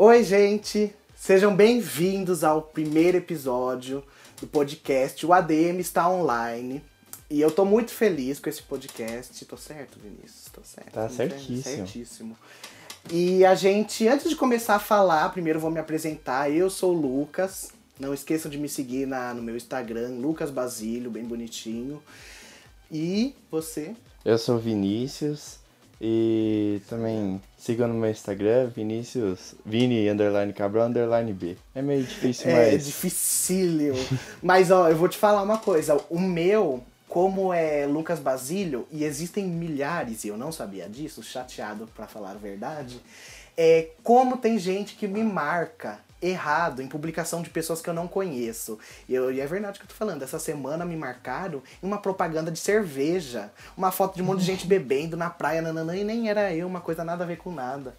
Oi, gente! Sejam bem-vindos ao primeiro episódio do podcast O ADM está online. E eu tô muito feliz com esse podcast. Tô certo, Vinícius? Tô certo. Tá certíssimo. Certíssimo. E a gente, antes de começar a falar, primeiro vou me apresentar. Eu sou o Lucas. Não esqueçam de me seguir na, no meu Instagram, Lucas Basílio, bem bonitinho. E você? Eu sou o Vinícius e também sigam no meu Instagram, Vinícius, Vini, underline Cabral, underline B. É meio difícil, É mas... dificílimo. Mas ó, eu vou te falar uma coisa. O meu, como é Lucas Basílio, e existem milhares, e eu não sabia disso, chateado pra falar a verdade, é como tem gente que me marca errado em publicação de pessoas que eu não conheço. E, eu, e é verdade o que eu tô falando. Essa semana me marcaram em uma propaganda de cerveja. Uma foto de um monte de gente bebendo na praia, nananã, e nem era eu, uma coisa nada a ver com nada.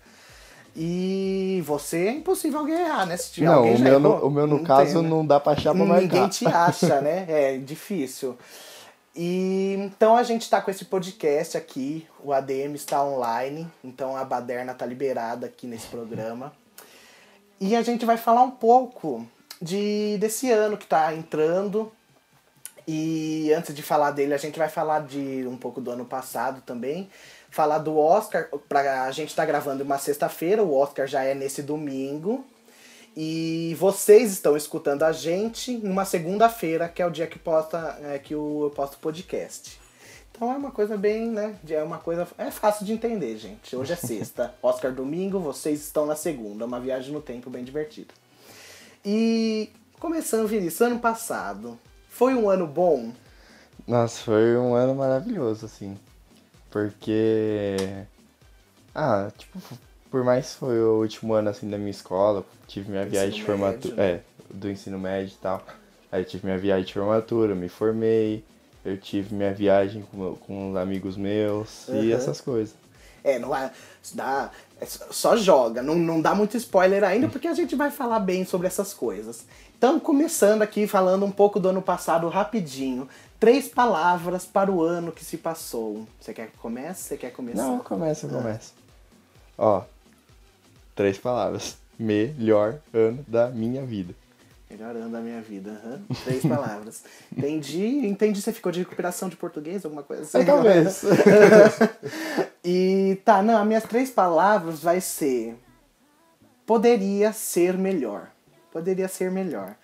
E você é impossível alguém errar, né? Se tiver Não, alguém o já meu, no, errou. o meu no Não caso tem, né? não dá pra achar pra marcar. Ninguém te acha, né? É difícil. E então a gente tá com esse podcast aqui, o ADM está online, então a baderna tá liberada aqui nesse programa. E a gente vai falar um pouco de desse ano que tá entrando. E antes de falar dele, a gente vai falar de um pouco do ano passado também. Falar do Oscar, pra, a gente tá gravando uma sexta-feira, o Oscar já é nesse domingo. E vocês estão escutando a gente numa segunda-feira, que é o dia que, posta, é, que o- eu posto podcast. Então é uma coisa bem, né? É uma coisa. É fácil de entender, gente. Hoje é sexta, Oscar domingo, vocês estão na segunda. É uma viagem no tempo bem divertida. E começando, Vinícius, ano passado. Foi um ano bom? Nossa, foi um ano maravilhoso, assim. Porque. Ah, tipo, por mais que foi o último ano assim da minha escola, tive minha viagem de formatura. né? É, do ensino médio e tal. Aí eu tive minha viagem de formatura, me formei, eu tive minha viagem com, com os amigos meus e Uhum. essas coisas. É, não é. Dá, é só- joga, não, não dá muito spoiler ainda, porque a gente vai falar bem sobre essas coisas. Então, começando aqui, falando um pouco do ano passado rapidinho. Três palavras para o ano que se passou. Você quer que comece? Você quer começar? Não, começa, começa. Ó, três palavras. Melhor ano da minha vida. Melhor ano da minha vida. aham. Três palavras. Entendi. Entendi. Você ficou de recuperação de português, alguma coisa assim? É, talvez. e tá, não, as minhas três palavras vai ser. Poderia ser melhor. Poderia ser melhor.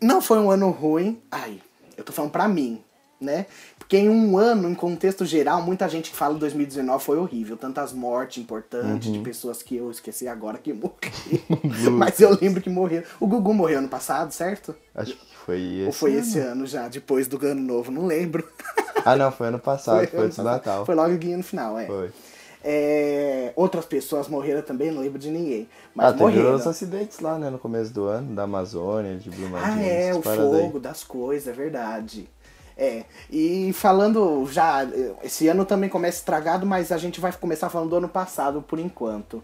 Não foi um ano ruim. Ai, eu tô falando pra mim, né? Porque em um ano, em contexto geral, muita gente que fala 2019 foi horrível. Tantas mortes importantes de pessoas que eu esqueci agora que morreram. Mas eu lembro que morreram. O Gugu morreu ano passado, certo? Acho que foi esse. Ou foi ano. esse ano já, depois do ano novo? Não lembro. Ah, não, foi ano passado, foi, ano antes do passado. Natal. Foi logo no final, é. Foi. É, outras pessoas morreram também, não lembro de ninguém. Mas ah, teve morreram. os acidentes lá, né, no começo do ano, da Amazônia, de Brumadinho. Ah, é, o aí. fogo das coisas, é verdade. É, e falando já, esse ano também começa estragado, mas a gente vai começar falando do ano passado por enquanto.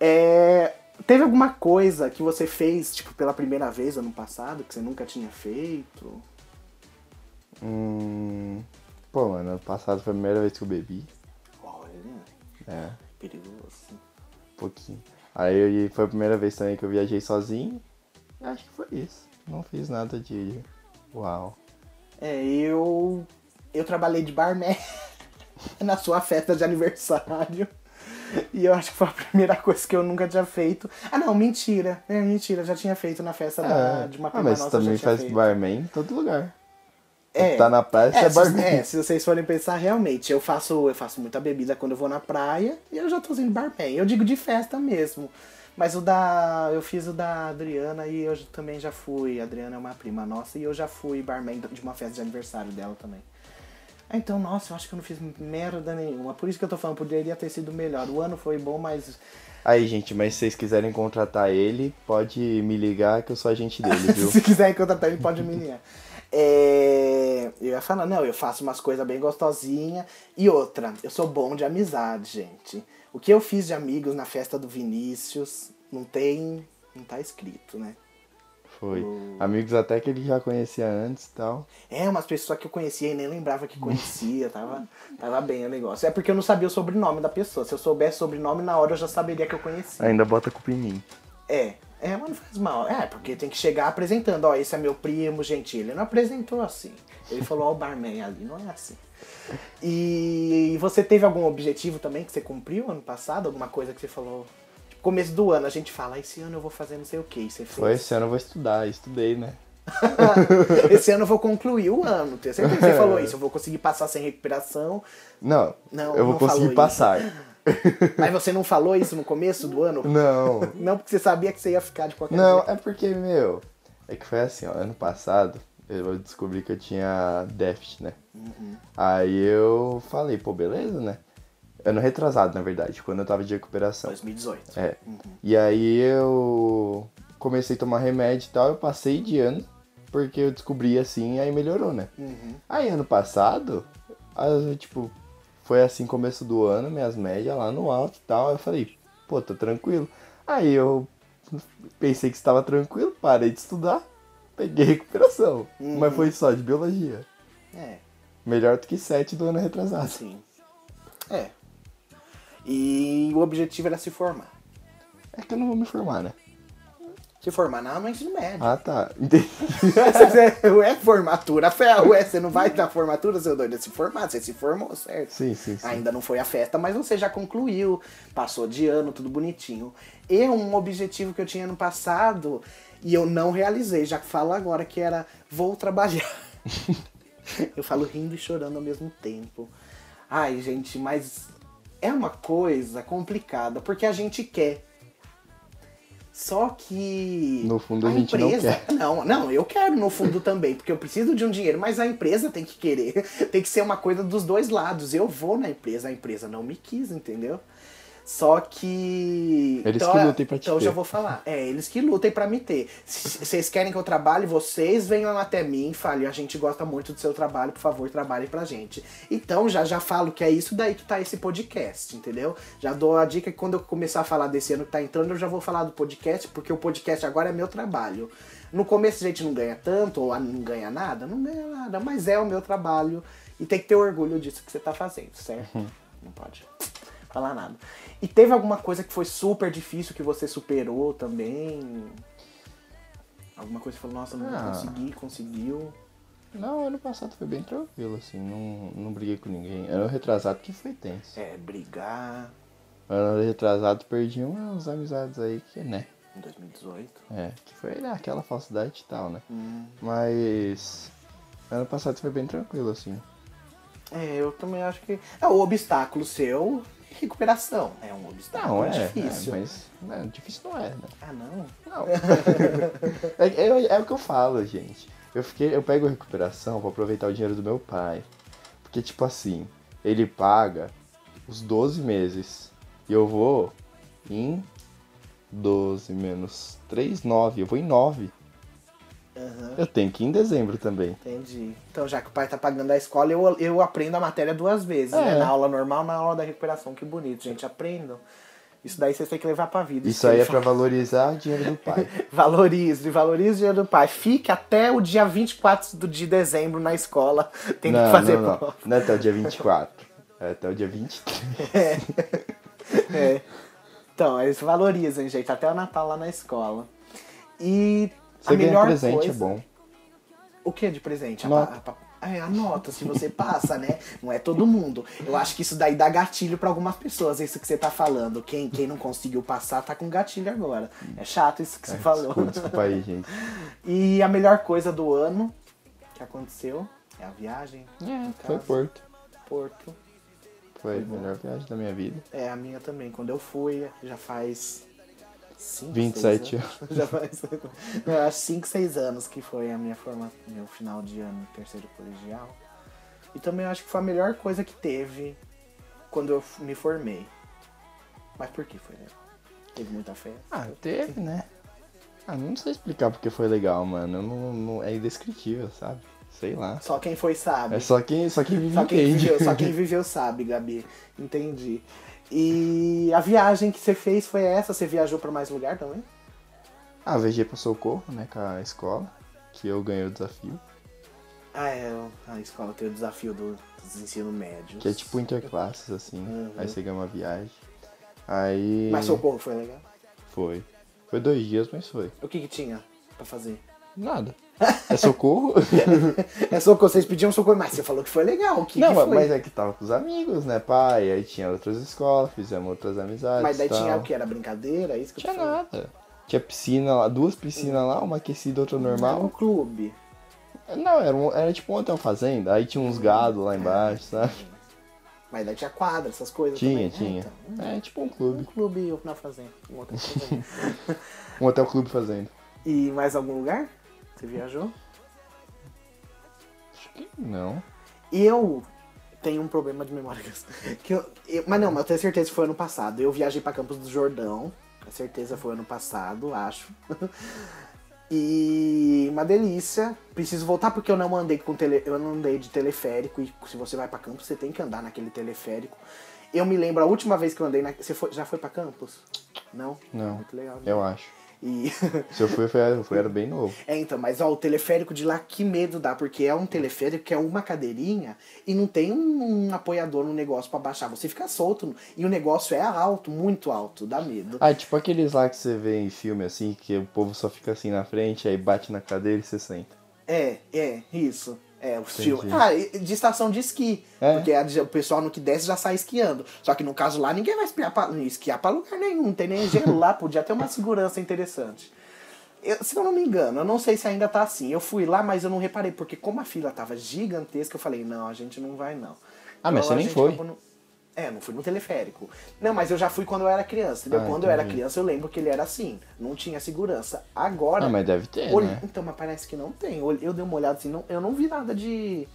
É, teve alguma coisa que você fez, tipo, pela primeira vez ano passado, que você nunca tinha feito? Hum... Pô, mano, ano passado foi a primeira vez que eu bebi. Olha, É, perigoso. um pouquinho. Aí foi a primeira vez também que eu viajei sozinho. Acho que foi isso. Não fiz nada de... Uau. É, eu. Eu trabalhei de barman na sua festa de aniversário. E eu acho que foi a primeira coisa que eu nunca tinha feito. Ah, não, mentira. É mentira, já tinha feito na festa da, de uma ah, prima mas nossa. você também faz feito. barman em todo lugar. É. Tá na praia, É, é se, barman. é, se vocês forem pensar realmente, eu faço, eu faço muita bebida quando eu vou na praia e eu já tô sendo barman. Eu digo de festa mesmo. Mas o da. Eu fiz o da Adriana e eu também já fui. A Adriana é uma prima nossa e eu já fui barman de uma festa de aniversário dela também. Ah, Então, nossa, eu acho que eu não fiz merda nenhuma. Por isso que eu tô falando, poderia ter sido melhor. O ano foi bom, mas. Aí, gente, mas se vocês quiserem contratar ele, pode me ligar que eu sou agente dele, viu? Se quiser contratar ele, pode me ligar. É, eu ia falar, não, eu faço umas coisas bem gostosinhas. E outra, eu sou bom de amizade, gente. O que eu fiz de amigos na festa do Vinícius não tem. não tá escrito, né? Foi. Amigos até que ele já conhecia antes e tal. É, umas pessoas que eu conhecia e nem lembrava que conhecia, tava, tava bem o negócio. É porque eu não sabia o sobrenome da pessoa. Se eu soubesse o sobrenome, na hora eu já saberia que eu conhecia. Ainda bota culpa em mim. É, é, mas não faz mal. É, porque tem que chegar apresentando, ó, esse é meu primo, gente. Ele não apresentou assim. Ele falou, ó, o barman ali, não é assim. E você teve algum objetivo também que você cumpriu ano passado? Alguma coisa que você falou? Tipo, começo do ano a gente fala, esse ano eu vou fazer não sei o que. Você fez? Foi esse ano eu vou estudar, estudei, né? esse ano eu vou concluir o ano. Tenho certeza que você falou isso. Eu vou conseguir passar sem recuperação. Não, Não, eu vou não conseguir passar. Mas você não falou isso no começo do ano? Não, Não, porque você sabia que você ia ficar de qualquer não, jeito. é porque, meu, é que foi assim, ó, ano passado eu descobri que eu tinha déficit, né? Aí eu falei, pô, beleza, né? Ano retrasado, na verdade, quando eu tava de recuperação. 2018. É. E aí eu comecei a tomar remédio e tal, eu passei de ano, porque eu descobri assim, aí melhorou, né? Uhum. Aí ano passado, aí, tipo, foi assim começo do ano, minhas médias lá no alto e tal, eu falei, pô, tô tranquilo. Aí eu pensei que estava tranquilo, parei de estudar, peguei recuperação. Uhum. Mas foi só de biologia. É, Melhor do que 7 do ano retrasado. assim. É. E o objetivo era se formar. É que eu não vou me formar, né? Se formar não, no ensino médio. Ah, tá. Entendi. Ué, formatura, fé, ué, você não vai na formatura, seu doido, é se formar, você se formou, certo? Sim, sim, sim. Ainda não foi a festa, mas você já concluiu, passou de ano, tudo bonitinho. E um objetivo que eu tinha no passado e eu não realizei, já falo agora que era vou trabalhar. eu falo rindo e chorando ao mesmo tempo. Ai, gente, mas é uma coisa complicada, porque a gente quer. Só que. No fundo, a gente não quer. Não, não, eu quero no fundo também, porque eu preciso de um dinheiro, mas a empresa tem que querer. Tem que ser uma coisa dos dois lados. Eu vou na empresa, a empresa não me quis, entendeu? Só que. Eles então, que lutem pra te Então eu ter. já vou falar. É, eles que lutem pra me ter. Se vocês querem que eu trabalhe, vocês venham até mim e falem, a gente gosta muito do seu trabalho, por favor, trabalhem pra gente. Então já já falo que é isso daí que tá esse podcast, entendeu? Já dou a dica que quando eu começar a falar desse ano que tá entrando, eu já vou falar do podcast, porque o podcast agora é meu trabalho. No começo a gente não ganha tanto, ou não ganha nada, não ganha nada, mas é o meu trabalho. E tem que ter orgulho disso que você tá fazendo, certo? Não pode falar nada. E teve alguma coisa que foi super difícil que você superou também? Alguma coisa que você falou, nossa, não Ah. consegui, conseguiu. Não, ano passado foi bem tranquilo, assim, não, não briguei com ninguém. Ano retrasado que foi tenso. É, brigar Ano retrasado perdi umas amizades aí que, né? em 2018. É, que foi né, aquela falsidade e tal, né? Hum. Mas ano passado foi bem tranquilo, assim. É, eu também acho que. É o obstáculo seu, recuperação. É um obstáculo Não, é, difícil. é, mas né, difícil não é, né? Ah, não? Não. é, é- é o que eu falo, gente. Eu, fiquei, eu pego recuperação pra aproveitar o dinheiro do meu pai. Porque, tipo assim, ele paga os 12 meses. E eu vou em 12 menos 3, 9. Eu vou em 9. Aham. Eu tenho que ir em dezembro também. Entendi. Então, já que o pai tá pagando a escola, eu, eu aprendo a matéria duas vezes, né? É. Na aula normal, na aula da recuperação. Que bonito, gente. Aprendam. Isso daí vocês têm que levar pra vida. Isso aí é pra valorizar o dinheiro do pai. Valorize, valorize o dinheiro do pai. Fique até o dia 24 do- de dezembro na escola. Tem que fazer não, não. prova. Não é até o dia 24. É até o dia 23. É. Então, eles valorizam, gente, até o Natal lá na escola. E Você a melhor presente, coisa... é bom. O que de presente? Nota. a É, a nota, se você passa, né? Não é todo mundo. Eu acho que isso daí dá gatilho pra algumas pessoas, isso que você tá falando. Quem, quem não conseguiu passar tá com gatilho agora. É chato isso que você falou. Desculpa, desculpa aí, gente. E a melhor coisa do ano que aconteceu é a viagem. É, foi Porto. Porto. Foi a melhor viagem da minha vida. É, a minha também. Quando eu fui, já faz. 5, 27 anos. Já faz. Não, acho 5, 6 anos que foi a minha forma, meu final de ano, terceiro colegial. E também acho que foi a melhor coisa que teve quando eu me formei. Mas por que foi legal? Teve muita festa. Ah, teve, né? Ah, não sei explicar porque foi legal, mano. Não, não- é indescritível, sabe? Sei lá. Só quem foi sabe. É só quem, só quem vive Só quem, viveu, só quem viveu sabe, Gabi. Entendi. E a viagem que você fez foi essa? Você viajou pra mais lugar também? Ah, viajei pro Socorro, né, com a escola. Que eu ganhei o desafio. Ah, é. A escola tem o desafio do, dos ensino médios. Que é tipo interclasses, assim. Uhum. Aí você ganha uma viagem. Aí. Mas Socorro foi legal? Foi. Foi dois dias, mas foi. O que que tinha pra fazer? Nada. É socorro? É socorro, vocês pediam socorro, mas você falou que foi legal. O que, não, que mas- mas é que tava com os amigos, né, pai? Aí tinha outras escolas, fizemos outras amizades. Mas daí tal. tinha o que? Era brincadeira? É Isso que eu Tinha falando. nada. Tinha piscina lá, duas piscinas lá, uma aquecida, outra Um normal. clube. Não, era, um- era tipo um hotel fazenda. Aí tinha uns gados lá embaixo, sabe? Mas daí tinha quadra, essas coisas Tinha, também. tinha. É, então, É tipo um um clube. clube na fazenda. Um outro fazenda. Um hotel clube fazenda. e mais algum lugar? Você viajou? Acho que não. Eu tenho um problema de memória. Que eu, eu- mas não, mas eu tenho certeza que foi ano passado. Eu viajei pra Campos do Jordão. Com certeza foi ano passado, acho. E uma delícia. Preciso voltar porque eu não andei com tele, eu não andei de teleférico e se você vai pra Campos, você tem que andar naquele teleférico. Eu me lembro a última vez que eu andei na, você foi- já foi pra Campos? Não? Não. Muito legal. né? Eu acho. E Se eu fui, foi, eu fui era bem novo. É, então, mas ó, o teleférico de lá, que medo dá, porque é um teleférico que é uma cadeirinha e não tem um, um apoiador no negócio pra baixar. Você fica solto e o negócio é alto, muito alto, dá medo. Ah, tipo aqueles lá que você vê em filme assim, que o povo só fica assim na frente, aí bate na cadeira e você senta. É, é, isso. É, o estilo. Ah, de estação de esqui. É. Porque a- o pessoal no que desce já sai esquiando. Só que no caso lá, ninguém vai esquiar pra, esquiar pra lugar nenhum. Não tem nem gelo lá, podia ter uma segurança interessante. Eu- se eu não me engano, eu não sei se ainda tá assim. Eu fui lá, mas eu não reparei, porque como a fila tava gigantesca, eu falei, não, a gente não vai não. Ah, mas Então, você a nem foi. no- É, não fui no teleférico. Não, mas eu já fui quando eu era criança, entendeu? Ah, quando eu era entendi. criança, eu lembro que ele era assim. Não tinha segurança. Agora. Ah, mas deve ter, né? Então, mas parece que não tem. Eu, dei uma olhada assim, não, eu não vi nada de.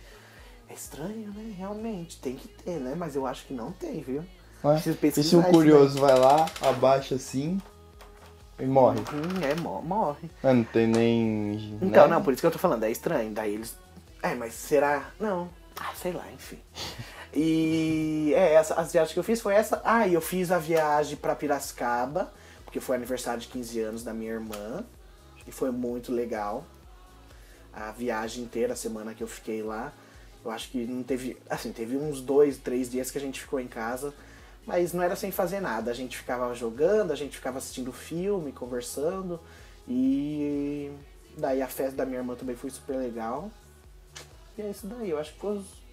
É estranho, né? Realmente. Tem que ter, né? Mas eu acho que não tem, viu? Ué? Preciso E se um isso curioso vai lá, abaixa assim e morre? Hum, é, mo- morre. Ah, não tem nem. Então, né? não, por isso que eu tô falando, é estranho. Daí eles. É, mas será? Não. Ah, sei lá, enfim. E é, essa, as viagens que eu fiz foi essa. Ah, e eu fiz a viagem pra Piracicaba, porque foi aniversário de 15 anos da minha irmã. E foi muito legal. A viagem inteira, a semana que eu fiquei lá. Eu acho que não teve. Assim, teve uns dois, três dias que a gente ficou em casa. Mas não era sem fazer nada. A gente ficava jogando, a gente ficava assistindo filme, conversando. E daí a festa da minha irmã também foi super legal. E é isso daí. Eu acho que foi os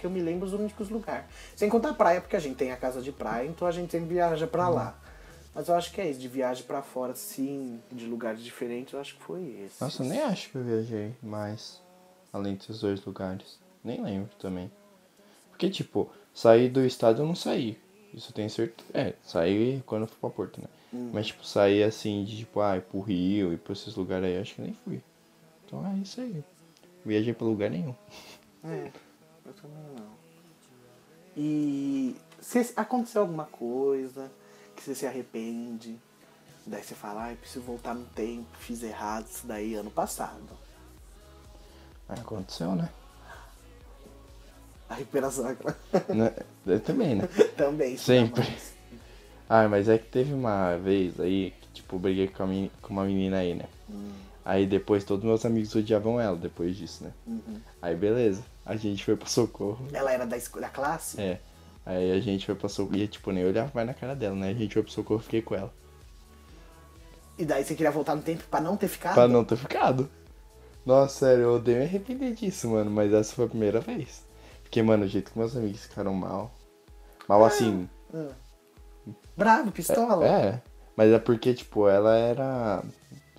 que eu me lembro os únicos lugares. Sem contar a praia, porque a gente tem a casa de praia, então a gente sempre viaja pra lá. Mas eu acho que é isso, de viagem pra fora, sim, de lugares diferentes, eu acho que foi esse. Nossa, eu nem acho que eu viajei mais. Além desses dois lugares. Nem lembro também. Porque, tipo, sair do estado eu não saí. Isso eu tenho certeza. É, saí quando eu fui pra Porto, né? Hum. Mas, tipo, sair assim, de tipo, ah, pro Rio e pra esses lugares aí, acho que nem fui. Então é isso aí. Viajei pra lugar nenhum. É, eu também não. E se aconteceu alguma coisa que você se arrepende, daí você fala, ai, preciso voltar no tempo, fiz errado isso daí ano passado. Aconteceu, né? A recuperação né? Eu também, né? também. Sempre. Ah, mas é que teve uma vez aí que, tipo, briguei com, a com uma menina aí, né? Hum, Aí depois todos meus amigos odiavam ela depois disso, né? uhum. Aí beleza, a gente foi pro socorro. Ela era da, da classe? É. Aí a gente foi pro socorro. E tipo, nem olhava mais na cara dela, né? A gente foi pro socorro e fiquei com ela. E daí você queria voltar no tempo pra não ter ficado? Pra não ter ficado. Nossa, sério, eu odeio me arrepender disso, mano. Mas essa foi a primeira vez. Porque, mano, o jeito que meus amigos ficaram mal. Mal assim. Ah. Bravo, pistola. É. Mas é porque, tipo, ela era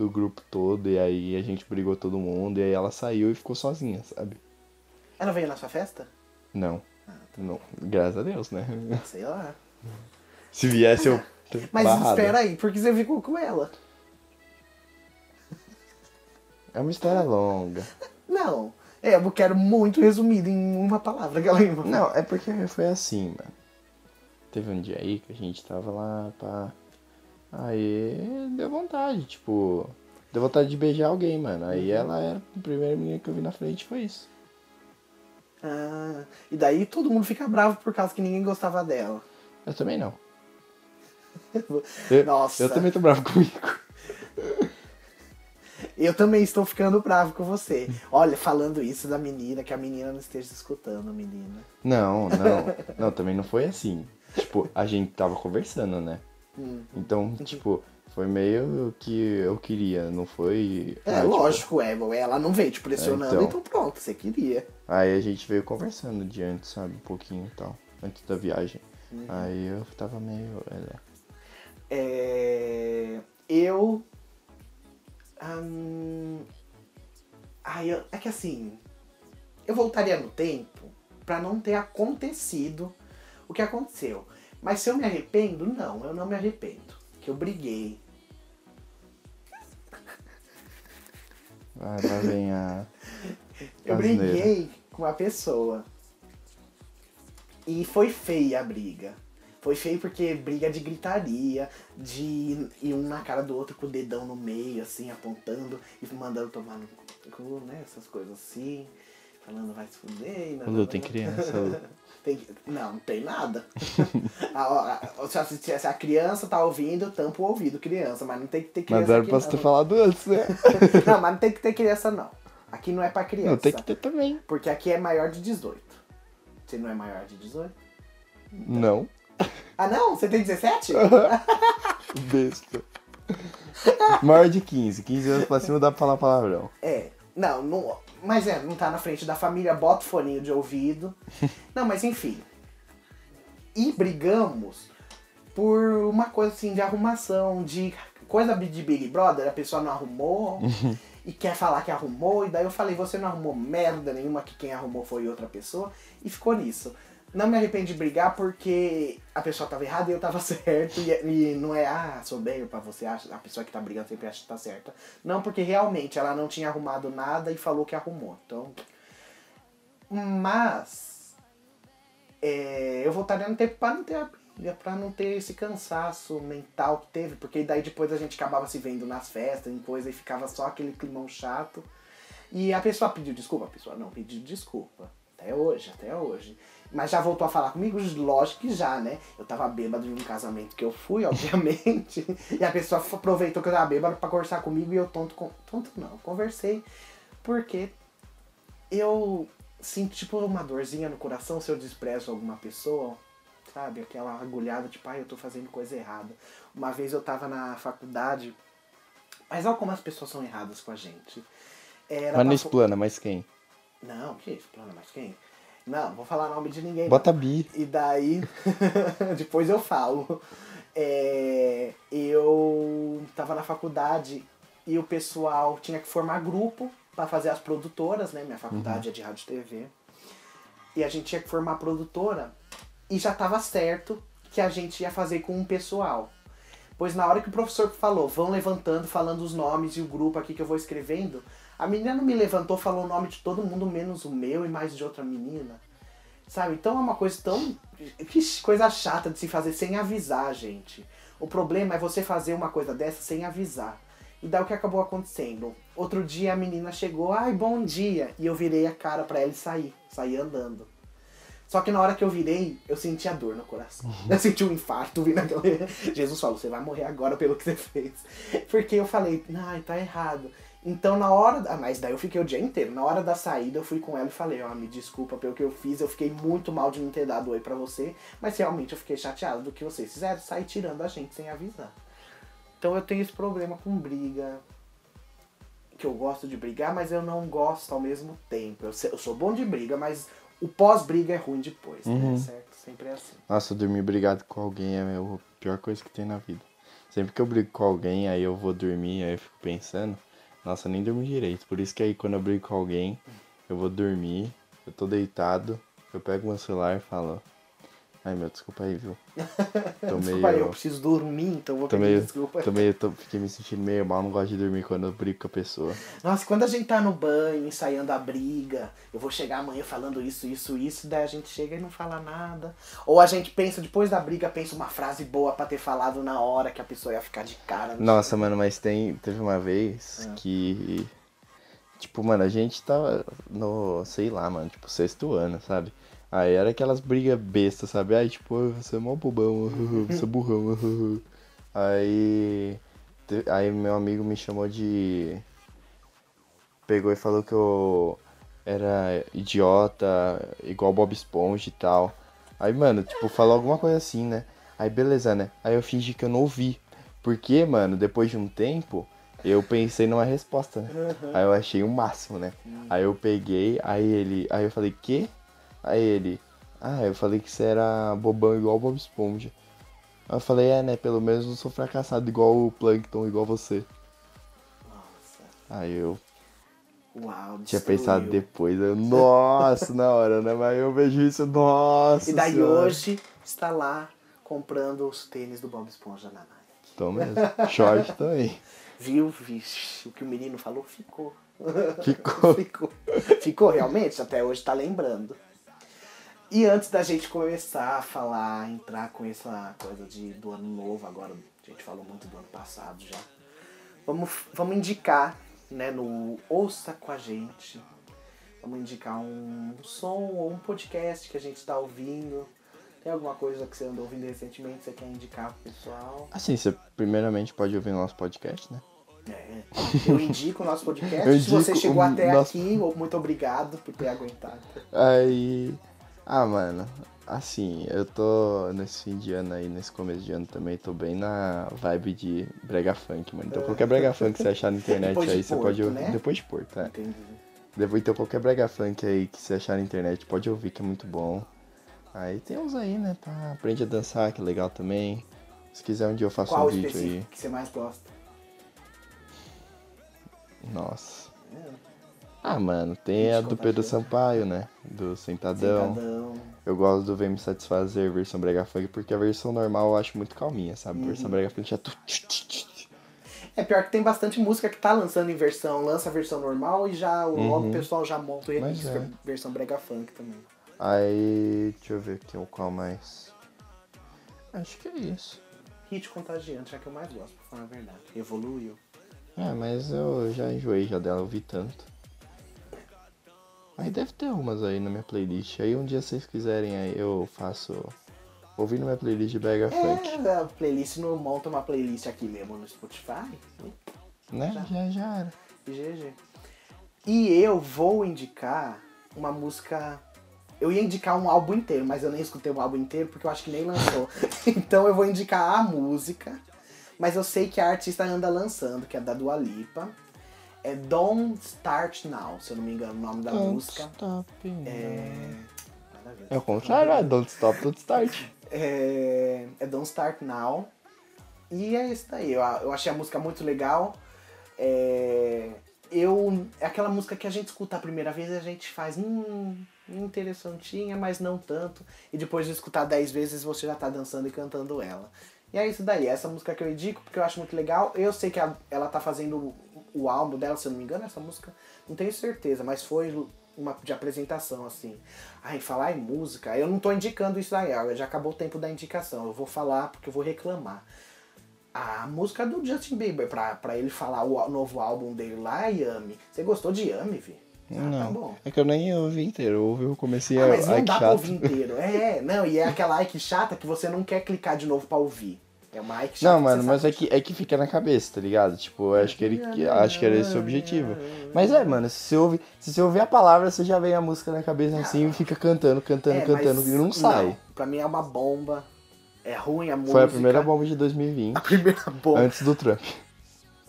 do grupo todo. E aí a gente brigou todo mundo. E aí ela saiu e ficou sozinha, sabe? Ela veio na sua festa? Não. Não. Graças a Deus, né? Sei lá. Se viesse eu. Mas barrado. espera aí, por que você ficou com ela? É uma história longa. Não. É, eu quero muito resumido em uma palavra que ela lembra. Não, é porque foi assim, mano. Teve um dia aí que a gente tava lá, pá. Aí deu vontade, tipo. Deu vontade de beijar alguém, mano. Aí ela era a primeira menina que eu vi na frente, foi isso. Ah, e daí todo mundo fica bravo por causa que ninguém gostava dela. Eu também não. Eu, Nossa. eu também tô bravo comigo. Eu também estou ficando bravo com você. Olha, falando isso da menina, que a menina não esteja escutando, menina. Não, não. Não, também não foi assim. Tipo, a gente tava conversando, né? Hum. Então, tipo, Foi meio que eu queria, não foi. É, ah, tipo, lógico, é. Ela não veio te pressionando, É, então. então. pronto, você queria. Aí a gente veio conversando de antes, sabe? Um pouquinho e tal. Antes da viagem. Uhum. Aí eu tava meio. É, né? É, eu. hum, ai, eu- é que assim. Eu voltaria no tempo pra não ter acontecido o que aconteceu. Mas se eu me arrependo, não, eu não me arrependo. Que eu briguei. Ah, lá vem a. Eu briguei com a pessoa. E foi feia a briga. Foi feio porque briga de gritaria, de ir um na cara do outro com o dedão no meio, assim, apontando e mandando tomar no cu, né? Essas coisas assim. Falando vai se fuder. Lu, tem criança, Lu. Tem- não, não tem nada. a, a- se, a, se a criança tá ouvindo, tampa o ouvido, criança, mas não tem que ter criança. Mas era pra você ter não. falado antes, né? Não, mas não tem que ter criança, não. Aqui não é pra criança. Não, tem que ter também. Porque aqui é maior de 18. Você não é maior de 18? Não. Ah, não? Você tem 17? Besta. Maior de 15. 15 anos pra cima dá pra falar palavrão. é. Não, não, mas é, não tá na frente da família, bota o foninho de ouvido. Não, mas enfim. E brigamos por uma coisa assim de arrumação, de coisa de Big Brother, a pessoa não arrumou e quer falar que arrumou, e daí eu falei, você não arrumou merda nenhuma, que quem arrumou foi outra pessoa, e ficou nisso. Não me arrependi de brigar porque a pessoa tava errada e eu tava certo, e, e não é, ah, sou bem pra você, a pessoa que tá brigando sempre acha que tá certa. Não, porque realmente ela não tinha arrumado nada e falou que arrumou. Então. Mas. é, eu voltaria no tempo pra não ter a briga, pra não ter esse cansaço mental que teve, porque daí depois a gente acabava se vendo nas festas, em coisa, e ficava só aquele climão chato. E a pessoa pediu desculpa, a pessoa não pediu desculpa. Até hoje, até hoje. Mas já voltou a falar comigo? Lógico que já, né? Eu tava bêbado em um casamento que eu fui, obviamente. e a pessoa aproveitou que eu tava bêbado pra conversar comigo e eu tonto, com... tonto não, conversei. Porque eu sinto tipo uma dorzinha no coração se eu desprezo alguma pessoa, sabe? Aquela agulhada, tipo, ai, eu tô fazendo coisa errada. Uma vez eu tava na faculdade, mas olha como as pessoas são erradas com a gente. Era Mas não explana, mas quem? Não, que plano, mas quem? Não, vou falar nome de ninguém. Bota bi. E daí, depois eu falo. É, eu tava na faculdade e o pessoal tinha que formar grupo para fazer as produtoras, né? Minha faculdade é de rádio e TV. E a gente tinha que formar produtora e já tava certo que a gente ia fazer com um pessoal. Pois na hora que o professor falou, vão levantando, falando os nomes e o grupo aqui que eu vou escrevendo, a menina não me levantou, falou o nome de todo mundo, menos o meu e mais de outra menina. Sabe? Então é uma coisa tão. Que coisa chata de se fazer sem avisar, gente. O problema é você fazer uma coisa dessa sem avisar. E daí o que acabou acontecendo? Outro dia a menina chegou, ai, bom dia. E eu virei a cara pra ela e saí. Saí andando. Só que na hora que eu virei, eu senti a dor no coração. Eu senti um infarto vindo aquela... Jesus falou, você vai morrer agora pelo que você fez. Porque eu falei, ai, tá errado. Então na hora. Ah, mas daí eu fiquei o dia inteiro. Na hora da saída eu fui com ela e falei, ó, me desculpa pelo que eu fiz. Eu fiquei muito mal de não ter dado oi pra você. Mas realmente eu fiquei chateado do que vocês fizeram, sair tirando a gente sem avisar. Então eu tenho esse problema com briga. Que eu gosto de brigar, mas eu não gosto ao mesmo tempo. Eu, eu sou bom de briga, mas o pós-briga é ruim depois, Uhum. né? Certo? Sempre é assim. Nossa, dormir brigado com alguém é a pior coisa que tem na vida. Sempre que eu brigo com alguém, aí eu vou dormir, aí eu fico pensando, nossa, eu nem durmo direito. Por isso que aí quando eu brigo com alguém, eu vou dormir, eu tô deitado, eu pego meu celular e falo, ai meu, desculpa aí, viu? Tô Desculpa aí, eu preciso dormir, então vou Tô pedir desculpa. tô meio, tô, fiquei me sentindo meio mal, não gosto de dormir quando eu brigo com a pessoa. Nossa, quando a gente tá no banho, ensaiando a briga, eu vou chegar amanhã falando isso, isso, isso, daí a gente chega e não fala nada. Ou a gente pensa, depois da briga, pensa uma frase boa pra ter falado na hora que a pessoa ia ficar de cara. no Nossa, mano, mas tem, teve uma vez Ah. que. Tipo, mano, a gente tava no, sei lá, mano, tipo, sexto ano, sabe? Aí era aquelas brigas bestas, sabe? Aí, tipo, "Ah, você é mó bobão, você é burrão. Aí. Aí meu amigo me chamou de. Pegou e falou que eu era idiota, igual Bob Esponja e tal. Aí, mano, tipo, falou alguma coisa assim, né? Aí, beleza, né? Aí eu fingi que eu não ouvi. Porque, mano, depois de um tempo, eu pensei numa resposta, né? Aí eu achei o máximo, né? Aí eu peguei, aí ele. Aí eu falei, quê? Aí ele. Ah, eu falei que você era bobão igual o Bob Esponja. Aí eu falei, é, né? Pelo menos não sou fracassado igual o Plankton, igual você. Nossa. Aí eu Uau, tinha destruiu. pensado depois, eu, nossa, na hora, né? Mas eu vejo isso, nossa. E daí Senhora. hoje está lá comprando os tênis do Bob Esponja na Nike. Tô mesmo. Short também. Viu? Vixe, o que o menino falou ficou. Ficou. ficou. Ficou realmente, até hoje tá lembrando. E antes da gente começar a falar, entrar com essa coisa de, do ano novo, agora a gente falou muito do ano passado já. Vamos, vamos indicar, né, no Ouça com a gente. Vamos indicar um som ou um podcast que a gente tá ouvindo. Tem alguma coisa que você andou ouvindo recentemente que você quer indicar pro pessoal? Assim, você primeiramente pode ouvir o nosso podcast, né? É. Eu indico o nosso podcast. Se você chegou até nosso- aqui, muito obrigado por ter aguentado. Aí. Ah, mano. Assim, eu tô nesse fim de ano aí, nesse começo de ano também, tô bem na vibe de brega funk, mano. Então qualquer brega funk que você achar na internet de aí, você Porto, pode ouvir. né? Depois de Porto, é. Entendi. Depois, então qualquer brega funk aí que você achar na internet, pode ouvir que é muito bom. Aí tem uns aí, né? Pra aprende a dançar, que é legal também. Se quiser um dia eu faço Qual um vídeo aí. que você mais gosta? Nossa. É, Ah, mano, tem a do Pedro compartilha. Sampaio, né? Do Sentadão. Sentadão. Eu gosto do Vem Me Satisfazer, versão brega funk, porque a versão normal eu acho muito calminha, sabe? A versão Uhum. brega funk já... tu- É pior que tem bastante música que tá lançando em versão, lança a versão normal e já o logo o pessoal já monta o remix, é. é versão brega funk também. Aí, deixa eu ver aqui o qual mais. Acho que é isso. Hit contagiante é a que eu mais gosto, pra falar a verdade. Evoluiu. É, mas eu já enjoei já dela, eu vi tanto. Aí deve ter umas aí na minha playlist. Aí um dia vocês quiserem aí eu faço. Ouvir na minha playlist de Funk. É, a playlist não monta uma playlist aqui mesmo no Spotify. Né? Já, já era. GG. E eu vou indicar uma música. Eu ia indicar um álbum inteiro, mas eu nem escutei o álbum inteiro porque eu acho que nem lançou. então eu vou indicar a música. Mas eu sei que a artista anda lançando, que é da Dua Lipa. É Don't Start Now, se eu não me engano o nome da música. Stop. É. É o contrário, é Don't Stop, Don't Start. É, é Don't Start Now. E é isso daí. Eu, eu achei a música muito legal. É, eu, é aquela música que a gente escuta a primeira vez e a gente faz, hum, interessantinha, mas não tanto. E depois de escutar dez vezes você já tá dançando e cantando ela. E é isso daí. Essa música que eu indico porque eu acho muito legal. Eu sei que a- ela tá fazendo o, álbum dela, se eu não me engano, essa música. Não tenho certeza, mas foi uma de apresentação, assim. Ai, falar em música, eu não tô indicando isso daí, já acabou o tempo da indicação. Eu vou falar porque eu vou reclamar. A música do Justin Bieber, pra, pra ele falar o novo álbum dele lá, Yami. Você gostou de Yami, Vi? Ah, tá Não, bom. é que eu nem ouvi inteiro, eu ouvi o comecinho, Ah, mas não dá pra chato. ouvir inteiro. É, não, e é aquela like chata que você não quer clicar de novo pra ouvir. É uma like chata. Não, mano, mas é que, é que fica na cabeça, tá ligado? Tipo, eu acho que ele que- acho que era esse o objetivo. Mas é, mano, se você ouve, se você ouvir a palavra, você já vem a música na cabeça assim e fica cantando, cantando, É, cantando e não sai. pra mim é uma bomba. É ruim a música. Foi a primeira bomba de 2020, A primeira bomba. antes do Trump.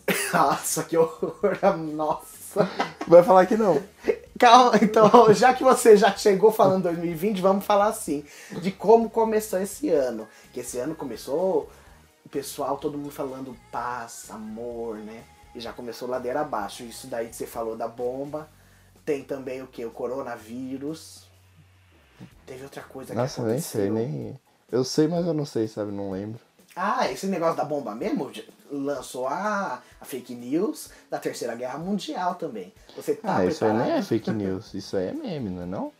Nossa, que horror. Nossa. Vai falar que não. Calma, então, já que você já chegou falando 2020, vamos falar assim, de como começou esse ano. Que esse ano começou, o pessoal, todo mundo falando paz, amor, né? E já começou ladeira abaixo. Isso daí que você falou da bomba. Tem também o que? O coronavírus. Teve outra coisa Nossa, que eu nem aconteceu. sei, nem. Eu sei, mas eu não sei, sabe? Não lembro. Ah, esse negócio da bomba mesmo lançou a, a fake news da Terceira Guerra Mundial também. Você tá ah, isso aí preparado? nem é fake news, isso aí é meme, não é não?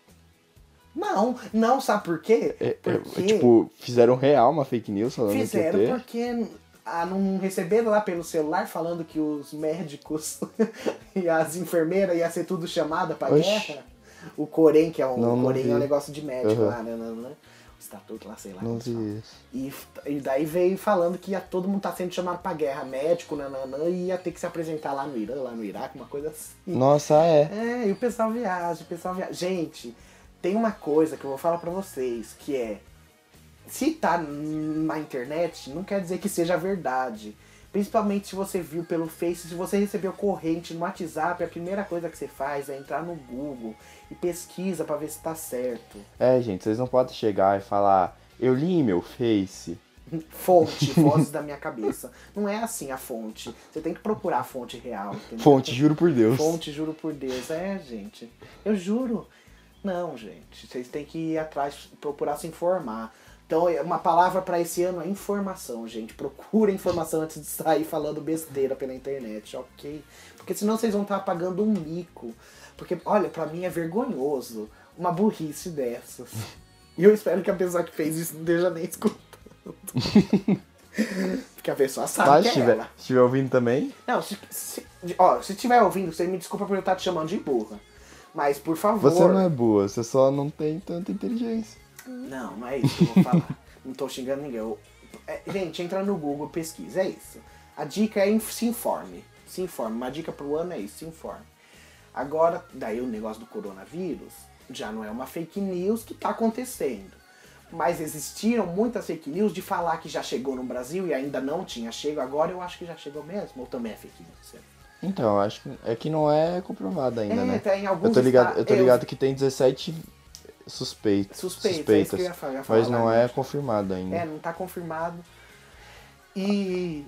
Não, não, sabe por quê? É, é, Porque tipo, fizeram real uma fake news falando fizeram que porque ah, não receberam lá pelo celular falando que os médicos e as enfermeiras ia ser tudo chamada pra Oxi. guerra. O Corém, que é um, Não, não Corém é um negócio de médico Uhum. lá, né, né? O estatuto lá, sei lá. Não vi isso. E, e daí veio falando que ia, todo mundo tá sendo chamado pra guerra, médico, nananã, e ia ter que se apresentar lá no Irã, lá no Iraque, uma coisa assim. Nossa, é. É, e o pessoal viaja, o pessoal viaja. Gente, tem uma coisa que eu vou falar pra vocês, que é se tá na internet, não quer dizer que seja verdade. Principalmente se você viu pelo Face, se você recebeu corrente no WhatsApp, a primeira coisa que você faz é entrar no Google e pesquisa para ver se tá certo. É, gente, vocês não podem chegar e falar, eu li meu Face. Fonte, vozes da minha cabeça. Não é assim a fonte. Você tem que procurar a fonte real. entendeu? Fonte, juro por Deus. Fonte, juro por Deus. É, gente. Eu juro. Não, gente. Vocês têm que ir atrás, procurar se informar. Então, é uma palavra para esse ano é informação, gente. Procura informação antes de sair falando besteira pela internet, ok? Porque senão vocês vão estar pagando um mico. Porque, olha, para mim é vergonhoso uma burrice dessas. E eu espero que a pessoa que fez isso não esteja nem escutando. Porque a pessoa sabe Mas que se é estiver, ela. se estiver ouvindo também, Não, se, se, ó, se estiver ouvindo, você me desculpa por eu estar te chamando de burra. Mas, por favor. você não é boa, você só não tem tanta inteligência. Não, não é isso que eu vou falar. não tô xingando ninguém. Eu- é, gente, entra no Google, pesquisa, é isso. A dica é se informe. Se informe. Uma dica pro ano é isso, se informe. Agora, daí o negócio do coronavírus já não é uma fake news que tá acontecendo. Mas existiram muitas fake news de falar que já chegou no Brasil e ainda não tinha chego. Agora eu acho que já chegou mesmo. Ou também é fake news? Então, eu acho que é que não é comprovado ainda, É, né? tá em alguns Eu tô ligado, eu tô eu- ligado que tem 17 suspeitos, Suspeitos, é isso que suspeitas, eu ia falar, eu mas não agora. é confirmado ainda. É, não tá confirmado. E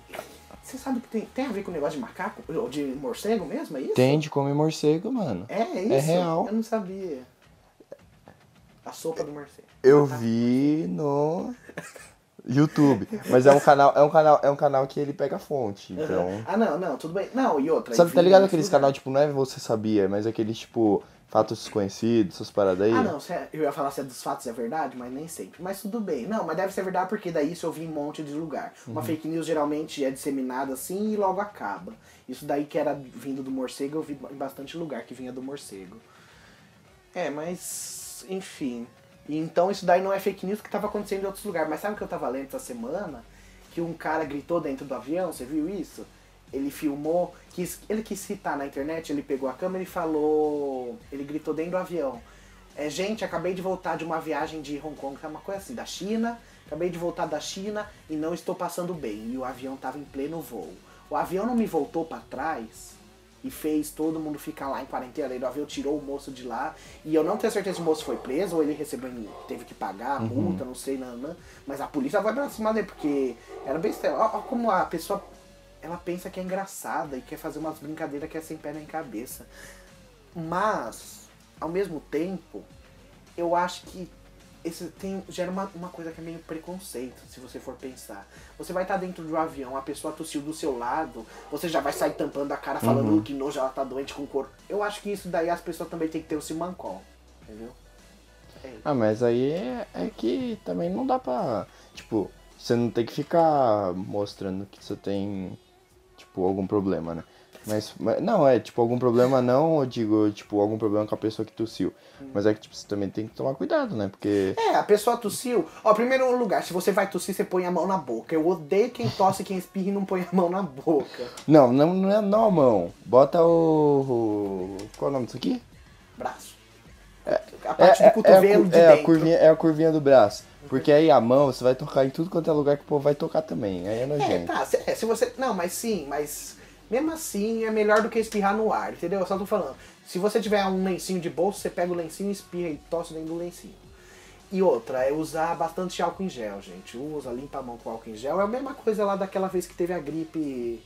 você sabe que tem, tem a ver com o negócio de macaco? Ou de morcego mesmo, é isso? Tem de comer morcego, mano. É, é isso? É real. Eu não sabia. A sopa do morcego. Eu Ah, tá. vi no YouTube, mas é um canal, é um canal, é um canal que ele pega fonte, então. Ah, não, não, tudo bem. Não, e outra. Sabe, enfim, tá ligado aqueles canal, tipo, não é você sabia, mas aqueles, tipo, fatos desconhecidos, essas paradas aí? Ah, não, é- eu ia falar se é dos fatos é verdade, mas nem sempre. Mas tudo bem. Não, mas deve ser verdade porque daí isso eu vi em um monte de lugar. Uma Uhum. fake news geralmente é disseminada assim e logo acaba. Isso daí que era vindo do morcego, eu vi em bastante lugar que vinha do morcego. É, mas. Enfim. Então isso daí não é fake news que estava acontecendo em outros lugares. Mas sabe o que eu tava lendo essa semana? Que um cara gritou dentro do avião, você viu isso? Ele filmou, quis, ele quis citar na internet, ele pegou a câmera e falou. Ele gritou dentro do avião. É, gente, acabei de voltar de uma viagem de Hong Kong, que é uma coisa assim, da China. Acabei de voltar da China e não estou passando bem. E o avião tava em pleno voo. O avião não me voltou para trás e fez todo mundo ficar lá em quarentena. Aí o avião tirou o moço de lá. E eu não tenho certeza se o moço foi preso ou ele recebeu, teve que pagar a multa, não sei, não, não. Mas a polícia vai pra cima dele, porque era besteira. Olha como a pessoa ela pensa que é engraçada e quer fazer umas brincadeiras que é sem pé nem cabeça. Mas, ao mesmo tempo, eu acho que esse tem, gera uma, uma coisa que é meio preconceito, se você for pensar. Você vai estar dentro do avião, a pessoa tossiu do seu lado, você já vai sair tampando a cara falando Uhum. que nojo, ela tá doente com couro. Eu acho que isso daí as pessoas também tem que ter o simancol, entendeu? É. Ah, mas aí é, é que também não dá pra. Tipo, você não tem que ficar mostrando que você tem, tipo, algum problema, né? Mas, mas- não, é, tipo, algum problema não, eu digo, tipo, algum problema com a pessoa que tossiu. Mas é que, tipo, você também tem que tomar cuidado, né? Porque. É, a pessoa tossiu. Ó, primeiro lugar, se você vai tossir, você põe a mão na boca. Eu odeio quem tosse, quem espirra e não põe a mão na boca. Não, não, não é não a mão. Bota o. Qual é o nome disso aqui? Braço. a parte é, do cotovelo é, a, cu- de é, dentro. a curvinha, é a curvinha do braço. Porque aí a mão você vai tocar em tudo quanto é lugar que o povo vai tocar também. Aí é É, nojento. tá. Se, é, se você. Não, mas sim, mas. Mesmo assim é melhor do que espirrar no ar, entendeu? Eu só tô falando. Se você tiver um lencinho de bolso, você pega o lencinho, espirra e tosse dentro do lencinho. E outra, é usar bastante álcool em gel, gente. Usa, limpa a mão com álcool em gel. É a mesma coisa lá daquela vez que teve a gripe.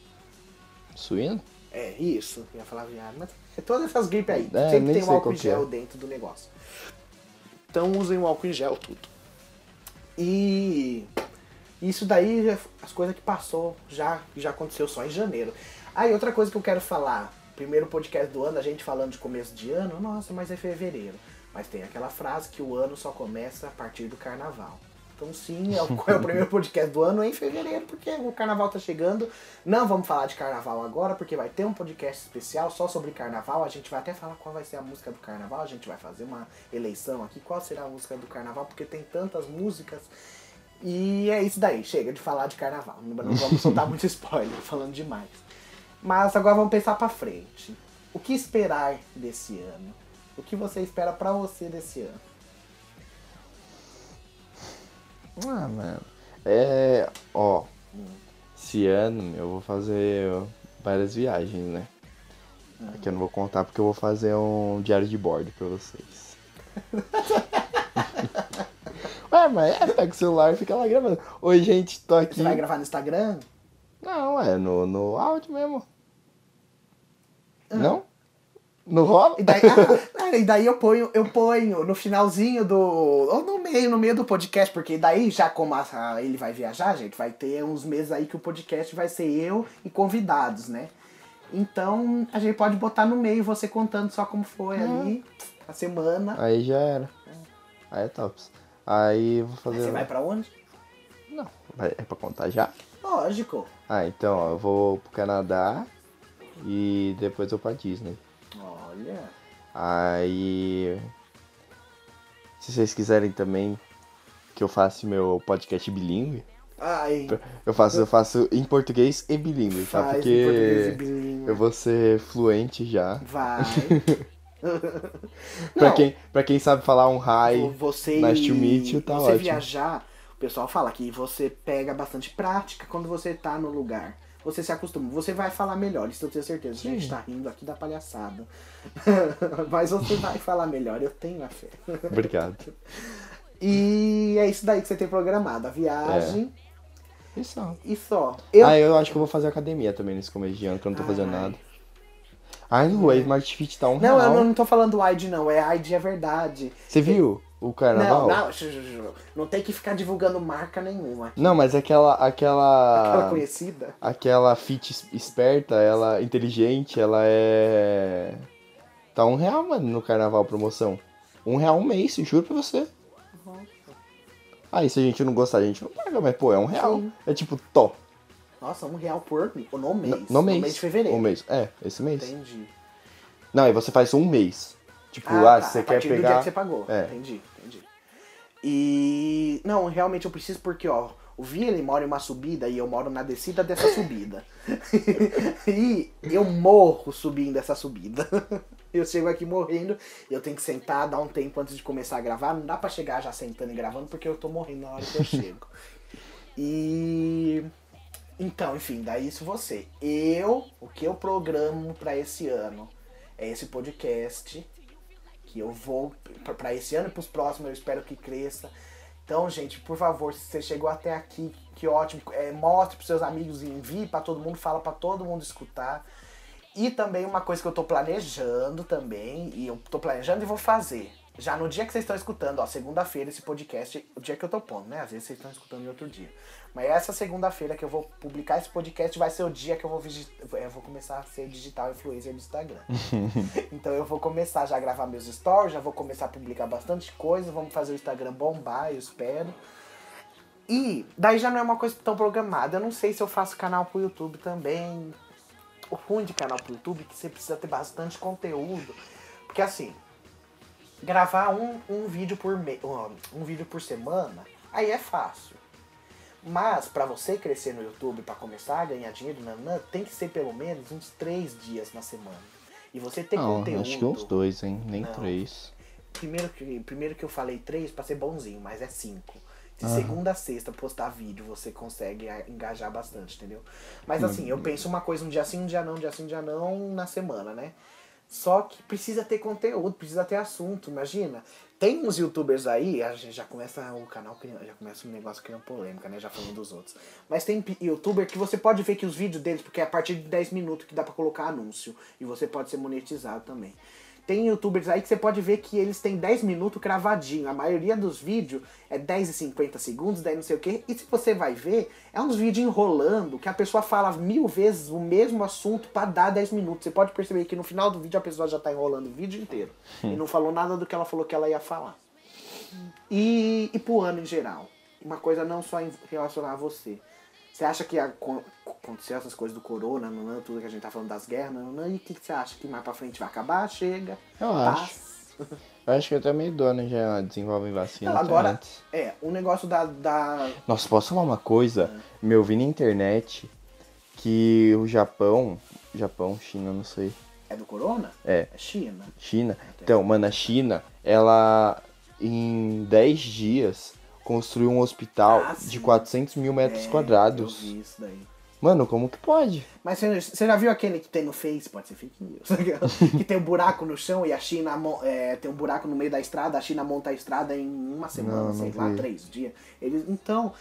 Suíno? É, isso. Eu ia falar viado, mas é todas essas gripes aí. É, Sempre tem um álcool em é. gel dentro do negócio. Então usem o álcool em gel, tudo. E isso daí, as coisas que passou, já, já aconteceu só em janeiro. Aí outra coisa que eu quero falar. Primeiro podcast do ano, a gente falando de começo de ano, nossa, mas é fevereiro. Mas tem aquela frase que o ano só começa a partir do carnaval. Então sim, é o, é o primeiro podcast do ano em fevereiro, porque o carnaval tá chegando. Não vamos falar de carnaval agora, porque vai ter um podcast especial só sobre carnaval. A gente vai até falar qual vai ser a música do carnaval. A gente vai fazer uma eleição aqui, qual será a música do carnaval, porque tem tantas músicas. E é isso daí, chega de falar de carnaval. Não vamos soltar muito spoiler, falando demais. Mas agora vamos pensar pra frente. O que esperar desse ano? O que você espera pra você desse ano? Ah, mano. É. Ó. Esse ano eu vou fazer várias viagens, né? Aqui eu não vou contar porque eu vou fazer um diário de bordo pra vocês. Ué, mas é, pega o celular e fica lá gravando. Oi, gente, tô aqui. Você vai gravar no Instagram? Não, é no, no áudio mesmo. Não? Não rola? E daí, ah, e daí eu ponho, eu ponho no finalzinho do. Ou no meio, no meio do podcast, porque daí, já como a- ele vai viajar, gente, vai ter uns meses aí que o podcast vai ser eu e convidados, né? Então a gente pode botar no meio você contando só como foi ali a semana. Aí já era. Aí é tops. Aí vou Aí fazer. você vai pra onde? Não, é pra contar já? Lógico. Ah, então, ó, eu vou pro Canadá e depois eu pra Disney. Olha. Aí. Se vocês quiserem também que eu faça meu podcast bilíngue, Ai, eu faço, eu faço em português e bilíngue, tá? faz Porque bilíngue. eu vou ser fluente já. Vai. Pra Não. quem, pra quem sabe falar um hi, você nice to meet you, tá você ótimo. viajar, o pessoal fala que você pega bastante prática quando você tá no lugar. Você se acostuma, você vai falar melhor, isso eu tenho certeza. A gente Sim. tá rindo aqui da palhaçada. Mas você vai falar melhor, eu tenho a fé. Obrigado. E é isso daí que você tem programado, a viagem Isso. e só. Eu, Ah, eu acho que eu vou fazer academia também nesse começo de ano, que eu não tô fazendo nada. Ai, o Smart Fit tá um não, real. eu não tô falando do ID não, é ID é verdade. Você viu o carnaval? Não, não, não tem que ficar divulgando marca nenhuma. Não, mas aquela. Aquela. Aquela conhecida. Aquela fit es- esperta, ela inteligente, ela é. Tá um real, mano, no carnaval promoção. Um real um mês, juro pra você. Aí se a gente não gostar, a gente não paga, mas pô, é um real. Sim. É tipo, tó. Nossa, um real por no mês. No, no mês. de fevereiro. Um mês. É, esse mês. Entendi. Não, aí você faz um mês. Tipo, ah, tá, se você a quer partir do dia pegar. que você pagou. É. Entendi, entendi. E. Não, realmente eu preciso porque, ó, o Vi ele mora em uma subida e eu moro na descida dessa subida. e eu morro subindo essa subida. Eu chego aqui morrendo, eu tenho que sentar, dar um tempo antes de começar a gravar. Não dá pra chegar já sentando e gravando porque eu tô morrendo na hora que eu chego. E. Então, enfim, daí isso você. Eu, o que eu programo pra esse ano é esse podcast que eu vou pra esse ano e pros próximos, eu espero que cresça. Então, gente, por favor, se você chegou até aqui, que ótimo, é, mostre pros seus amigos, envie pra todo mundo, fala pra todo mundo escutar. E também uma coisa que eu tô planejando também, e eu tô planejando e vou fazer. Já no dia que vocês estão escutando, ó, segunda-feira, esse podcast, o dia que eu tô pondo, né? Às vezes vocês estão escutando em outro dia. Mas essa segunda-feira que eu vou publicar esse podcast vai ser o dia que eu vou, vigi- eu vou começar a ser digital influencer do Instagram. então eu vou começar já a gravar meus stories, já vou começar a publicar bastante coisa, vamos fazer o Instagram bombar, eu espero. E daí já não é uma coisa tão programada. Eu não sei se eu faço canal pro YouTube também. O ruim de canal pro YouTube é que você precisa ter bastante conteúdo. Porque assim, gravar um, um vídeo por me... um vídeo por semana, aí é fácil. Mas pra você crescer no YouTube, pra começar a ganhar dinheiro, nanã, tem que ser pelo menos uns três dias na semana. E você ter Não, conteúdo. acho que uns dois, hein? Nem Não. três. Primeiro que, primeiro que eu falei três pra ser bonzinho, mas é cinco. De Aham. segunda a sexta postar vídeo, você consegue ah, engajar bastante, entendeu? Mas assim, eu penso uma coisa um dia sim, um dia não, um dia sim, um dia não, na semana, né? Só que precisa ter conteúdo, precisa ter assunto, imagina. Tem uns youtubers aí, a gente já começa o canal, já começa um negócio criando polêmica, né? Já falando dos outros. Mas tem youtuber que você pode ver que os vídeos deles, porque é a partir de 10 minutos que dá pra colocar anúncio. E você pode ser monetizado também. Tem youtubers aí que você pode ver que eles têm 10 minutos cravadinho. A maioria dos vídeos é 10 e 50 segundos, 10 não sei o quê. E se você vai ver, é uns vídeos enrolando que a pessoa fala mil vezes o mesmo assunto pra dar 10 minutos. Você pode perceber que no final do vídeo a pessoa já tá enrolando o vídeo inteiro. e não falou nada do que ela falou que ela ia falar. E, e pro ano em geral. Uma coisa não só em relacionar a você. Você acha que a- co- aconteceu essas coisas do corona, nanã, tudo que a gente tá falando das guerras, nanã, e o que, que você acha que mais pra frente vai acabar? Chega. Eu paz. acho. Eu acho que até meio do ano já desenvolvem vacina. Não, agora, antes. é, o negócio da, da. Nossa, posso falar uma coisa? Me ouvi na internet que o Japão. Japão, China, não sei. É do corona? É. É China. China. Então, mano, a China, ela em 10 dias construiu um hospital Ah, de sim. 400 mil metros É, quadrados. Eu vi isso daí. Mano, como que pode? Mas você, já viu aquele que tem no Face? Pode ser fake news. que tem um buraco no chão e a China é, tem um buraco no meio da estrada, a China monta a estrada em uma semana, Não, não sei lá, vi. três dias. Eles, então,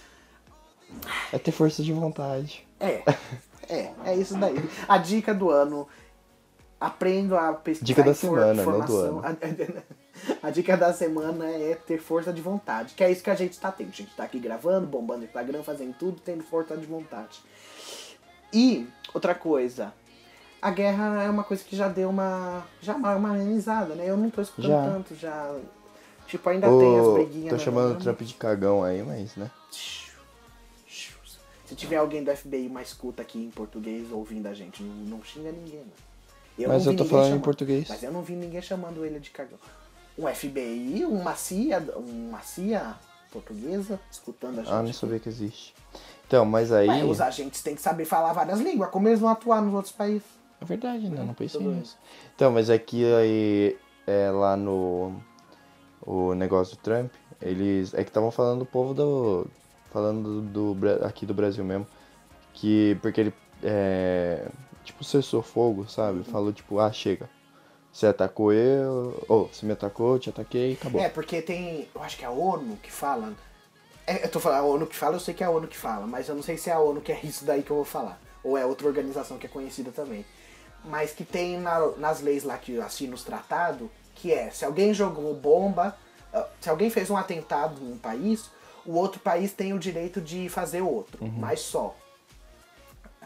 É ter força de vontade. é. É, é isso daí. A dica do ano. Aprendo a pesquisar Dica da semana, não do informação. A, dica da semana é ter força de vontade. Que é isso que a gente tá tendo. A gente tá aqui gravando, bombando o Instagram, fazendo tudo, tendo força de vontade. E, outra coisa. A guerra é uma coisa que já deu uma. Já uma amenizada, né? Eu não tô escutando Já. tanto, já. Tipo, ainda tem as Ô, briguinhas. tô chamando o Trump de cagão aí, mas, né? Se tiver alguém do FBI uma escuta aqui em português ouvindo a gente, não, não xinga ninguém, né? Eu Mas eu tô falando em chamando. português. Mas eu não vi ninguém chamando ele de cagão. Um FBI, uma CIA, uma CIA portuguesa escutando a gente. Ah, não sabia que existe. Então, mas aí. Mas os agentes têm que saber falar várias línguas, como eles vão atuar nos outros países. É verdade, né? Não pensei Tudo nisso. Então, mas aqui aí, é, lá no o negócio do Trump, eles. É que estavam falando do povo do. Falando do, do aqui do Brasil mesmo. Que. Porque ele. É, tipo, cessou fogo, sabe? Falou tipo, ah, chega. Você atacou eu. Ou, você me atacou, eu te ataquei, acabou. É, porque tem. Eu acho que é a ONU que fala. É, eu tô falando, a ONU que fala, eu sei que é a ONU que fala, mas eu não sei se é a ONU que é isso daí que eu vou falar. Ou é outra organização que é conhecida também. Mas que tem na- nas leis lá que assina os tratados, que é, se alguém jogou bomba, ah, se alguém fez um atentado num país, o outro país tem o direito de fazer outro, mas só.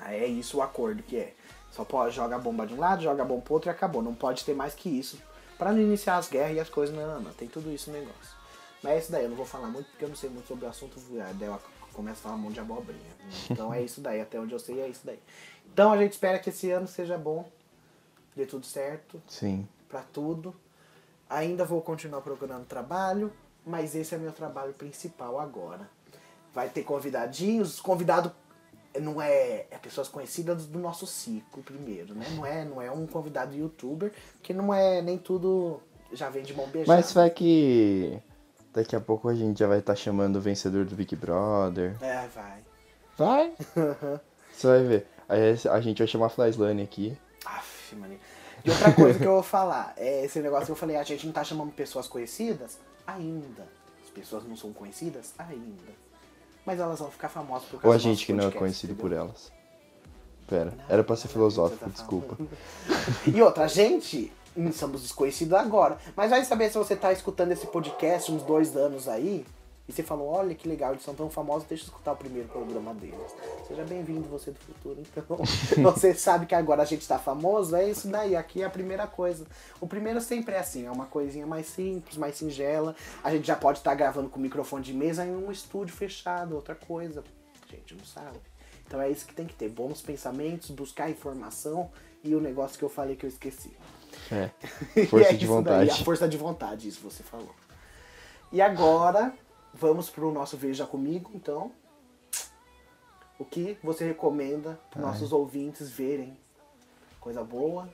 É isso o acordo que é. Só pode jogar bomba de um lado, joga bomba pro outro e acabou. Não pode ter mais que isso. Pra não iniciar as guerras e as coisas, não, não, não. Tem tudo isso no negócio. Mas é isso daí, eu não vou falar muito porque eu não sei muito sobre o assunto. A Dela começa a falar um monte de abobrinha. Então é isso daí, até onde eu sei é isso daí. Então a gente espera que esse ano seja bom, dê tudo certo, Sim. pra tudo. Ainda vou continuar procurando trabalho, mas esse é meu trabalho principal agora. Vai ter convidadinhos, convidado não é, é pessoas conhecidas do nosso ciclo primeiro, né? Não é, não é um convidado youtuber, que não é nem tudo já vem de mão beijada. Mas vai que. Daqui a pouco a gente já vai estar chamando o vencedor do Big Brother. É, vai. Vai! Você vai ver. Aí a gente vai chamar a Flyslane aqui. Aff, mano. E outra coisa que eu vou falar, é esse negócio que eu falei, a gente não tá chamando pessoas conhecidas ainda. As pessoas não são conhecidas ainda. Mas elas vão ficar famosas por causa Ou a gente que não é conhecido por entendeu? elas. Pera, era pra ser filosófico, tá desculpa. E outra, a gente somos desconhecidos agora. Mas vai saber se você tá escutando esse podcast uns dois anos aí. E você falou, olha que legal, eles são tão famosos, deixa eu escutar o primeiro programa deles. Seja bem-vindo, você do futuro. Então, você sabe que agora a gente tá famoso, é isso daí. Aqui é a primeira coisa. O primeiro sempre é assim, é uma coisinha mais simples, mais singela. A gente já pode estar gravando com microfone de mesa em um estúdio fechado, outra coisa. A gente não sabe. Então é isso que tem que ter. Bons pensamentos, buscar informação e o negócio que eu falei que eu esqueci. É. Força é de isso daí, vontade. a força de vontade, isso você falou. E agora, vamos pro nosso Veja Comigo, então. O que você recomenda para nossos ouvintes verem? Coisa boa?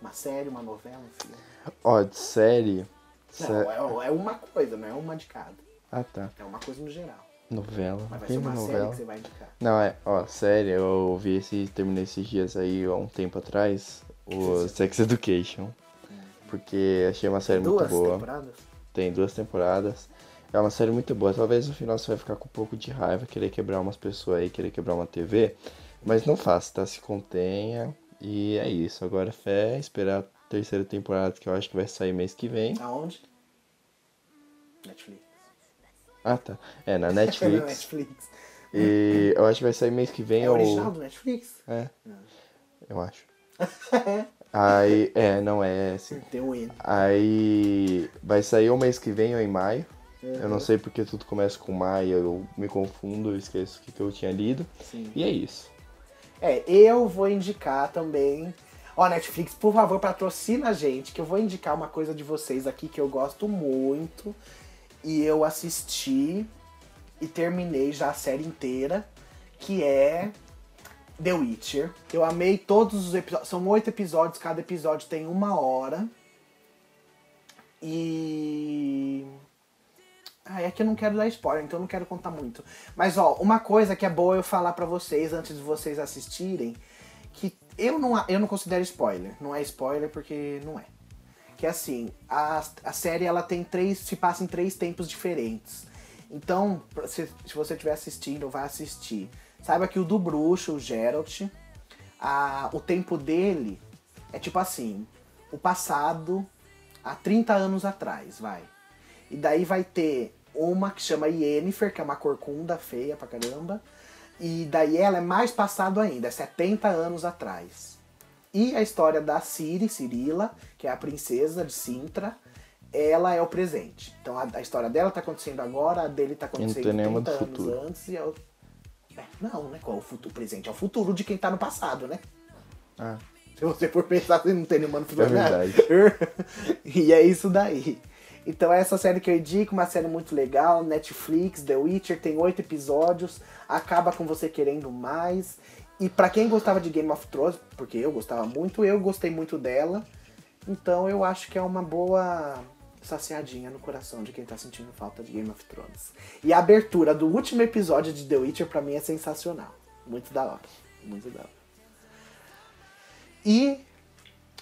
Uma série, uma novela, filme? Ó, de série. sé- Não, é, é uma coisa, não é uma de cada. Ah, tá. É uma coisa no geral. Novela. Mas vai ser uma série novela. que você vai indicar. Não, é, ó, série, eu vi esse, terminei esses dias aí, há um tempo atrás, o Sex Education. Porque achei uma série Duas muito boa. temporadas? Tem duas temporadas. É uma série muito boa. Talvez no final você vai ficar com um pouco de raiva, querer quebrar umas pessoas aí, querer quebrar uma TV. Mas não faça, tá? Se contenha. E é isso. Agora fé, esperar a terceira temporada, que eu acho que vai sair mês que vem. Aonde? Netflix. Ah, tá. É, na Na Netflix. Netflix. e eu acho que vai sair mês que vem. É ou... original do Netflix? É. Eu acho. Aí, é, não é assim. Tem um N. Aí vai sair o mês que vem ou em maio. Eu Uhum. não sei porque tudo começa com maio, eu me confundo, eu esqueço o que, que eu tinha lido. Sim. E é isso. É, eu vou indicar também. Ó, Netflix, por favor, patrocina a gente, que eu vou indicar uma coisa de vocês aqui que eu gosto muito. E eu assisti e terminei já a série inteira, que é The Witcher. Eu amei todos os episódios. São oito episódios, cada episódio tem uma hora. E. Ah, é que eu não quero dar spoiler, então eu não quero contar muito. Mas, ó, uma coisa que é boa eu falar pra vocês antes de vocês assistirem, que eu não, eu não considero spoiler. Não é spoiler porque não é. Que é assim, a, a série ela tem três. se passa em três tempos diferentes. Então, se, se você estiver assistindo, vai assistir. Saiba que o do bruxo, o Geralt, a, o tempo dele é tipo assim, o passado há 30 anos atrás, vai. E daí vai ter uma que chama Yennefer, que é uma corcunda feia pra caramba. E daí ela é mais passado ainda, é 70 anos atrás. E a história da Ciri, Cirila, que é a princesa de Sintra, ela é o presente. Então a, a história dela tá acontecendo agora, a dele tá acontecendo 30 anos futuro. antes e eu... É, não, né? Qual é o futuro presente? É o futuro de quem tá no passado, né? Ah. Se você for pensar, você não tem nenhuma no futuro. É verdade. e é isso daí. Então é essa série que eu indico, uma série muito legal, Netflix, The Witcher, tem oito episódios, acaba com você querendo mais. E para quem gostava de Game of Thrones, porque eu gostava muito, eu gostei muito dela. Então eu acho que é uma boa saciadinha no coração de quem tá sentindo falta de Game of Thrones. E a abertura do último episódio de The Witcher para mim é sensacional. Muito da hora. Muito da hora. E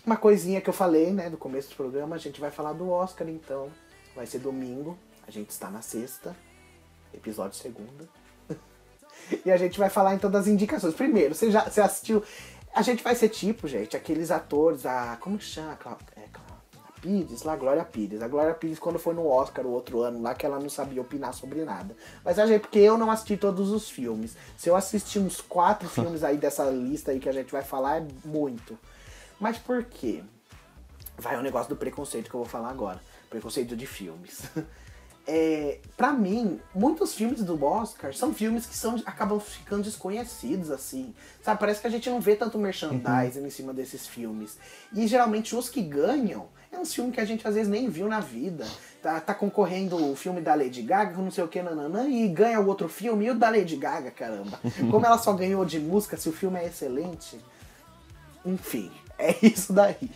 uma coisinha que eu falei, né, no começo do programa, a gente vai falar do Oscar, então. Vai ser domingo, a gente está na sexta, episódio segunda. e a gente vai falar então das indicações. Primeiro, você já você assistiu. A gente vai ser tipo, gente, aqueles atores, a. Como que chama? É, a Pires, lá, Glória Pires. A Glória Pires, quando foi no Oscar o outro ano lá, que ela não sabia opinar sobre nada. Mas a gente, porque eu não assisti todos os filmes. Se eu assistir uns quatro filmes aí dessa lista aí que a gente vai falar, é muito. Mas por quê? Vai o negócio do preconceito que eu vou falar agora. Preconceito de filmes. É, para mim, muitos filmes do Oscar são filmes que são, acabam ficando desconhecidos, assim. Sabe, parece que a gente não vê tanto merchandising uhum. em cima desses filmes. E geralmente os que ganham é um filme que a gente às vezes nem viu na vida. Tá, tá concorrendo o filme da Lady Gaga, não sei o que, nananã, e ganha o outro filme, e o da Lady Gaga, caramba. Como ela só ganhou de música, se o filme é excelente. Enfim, é isso daí.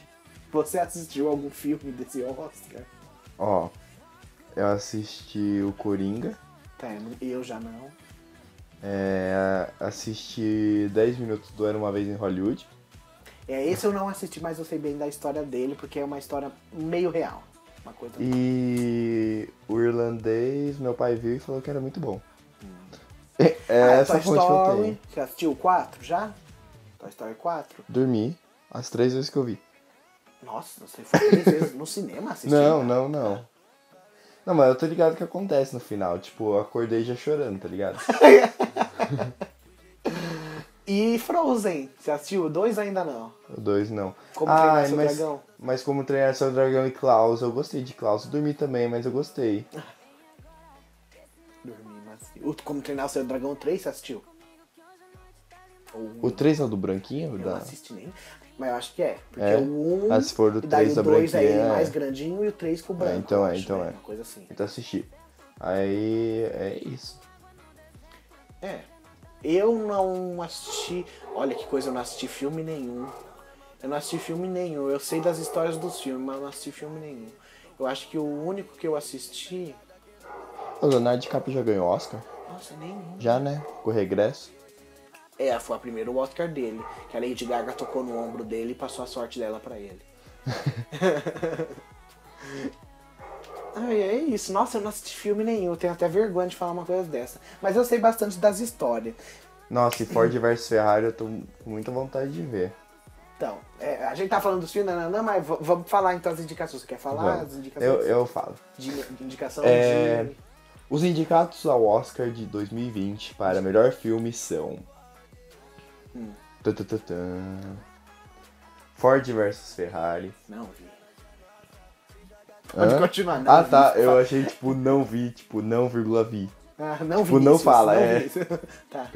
Você assistiu algum filme desse Oscar? Ó, eu assisti o Coringa. Tá, eu já não. É, assisti 10 minutos do Era Uma Vez em Hollywood. É, esse eu não assisti, mas eu sei bem da história dele, porque é uma história meio real. Uma coisa e o irlandês, meu pai viu e falou que era muito bom. Hum. É, ah, essa Toy Story, você assistiu o 4 já? Toy Story 4? Dormi. As três vezes que eu vi. Nossa, você foi três vezes no cinema assistindo? Não, não, não. Não, mas eu tô ligado o que acontece no final. Tipo, eu acordei já chorando, tá ligado? e Frozen? Você assistiu? O 2 ainda não? O 2 não. Como ah, treinar seu mas, dragão? Mas como treinar seu dragão e Klaus, eu gostei de Klaus. Dormi também, mas eu gostei. Dormi, mas... Como treinar seu dragão 3, você assistiu? O 3 é o do branquinho? Eu da... não assisti nem. Mas eu acho que é. Porque é? o 1. Ah, se for do 3 da o 2 é é... mais grandinho e o 3 com o branco. É, então é, acho, então né? é. Uma coisa assim. Então assisti. Aí é isso. É. Eu não assisti. Olha que coisa, eu não assisti filme nenhum. Eu não assisti filme nenhum. Eu sei das histórias dos filmes, mas não assisti filme nenhum. Eu acho que o único que eu assisti. O Leonardo DiCaprio já ganhou Oscar? Nossa, nenhum. Já, né? Com o regresso. É, foi a primeira Oscar dele. Que a Lady Gaga tocou no ombro dele e passou a sorte dela para ele. Ai, é isso. Nossa, eu não assisti filme nenhum. Eu tenho até vergonha de falar uma coisa dessa. Mas eu sei bastante das histórias. Nossa, e Ford vs Ferrari eu tô com muita vontade de ver. Então, é, a gente tá falando dos filmes, não, não, mas vamos falar então as indicações. Você quer falar vamos. as indicações? Eu, eu falo. De, de indicação é, de... Os indicados ao Oscar de 2020 para melhor filme são Hum. Ford versus Ferrari. Não vi. Pode Hã? continuar. Não ah, vi. tá. Eu achei, tipo, não vi, tipo, não, vírgula vi. Ah, não vi. Tipo, não isso, fala, não é. tá.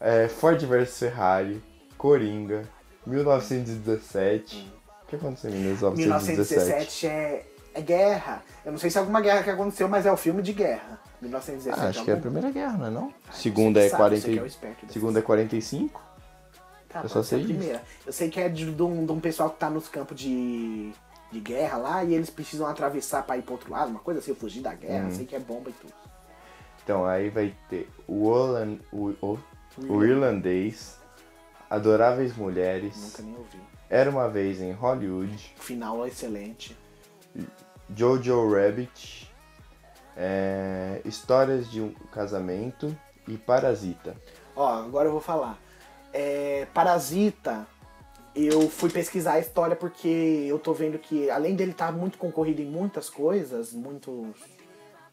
É, Ford versus Ferrari, Coringa, 1917. O que aconteceu em 1917? 1917 é, é guerra. Eu não sei se é alguma guerra que aconteceu, mas é o filme de guerra. 1917 Ah, acho é que é a Primeira Guerra, não é não? Ah, Segunda é sabe, 40... você que é Segunda é 45? Tá, Eu só ser sei primeira. Eu sei que é de, de, um, de um pessoal que tá nos campos de. de guerra lá e eles precisam atravessar pra ir pro outro lado, uma coisa assim, fugir da guerra, Uhum. sei que é bomba e tudo. Então, aí vai ter o, o, o, o Irlandês, Adoráveis Mulheres, Nunca nem ouvi. Era Uma Vez em Hollywood, O final é excelente. Jojo Rabbit, é, Histórias de um Casamento e Parasita. Ó, agora eu vou falar. É, Parasita, eu fui pesquisar a história porque eu tô vendo que, além dele estar muito concorrido em muitas coisas, muitos.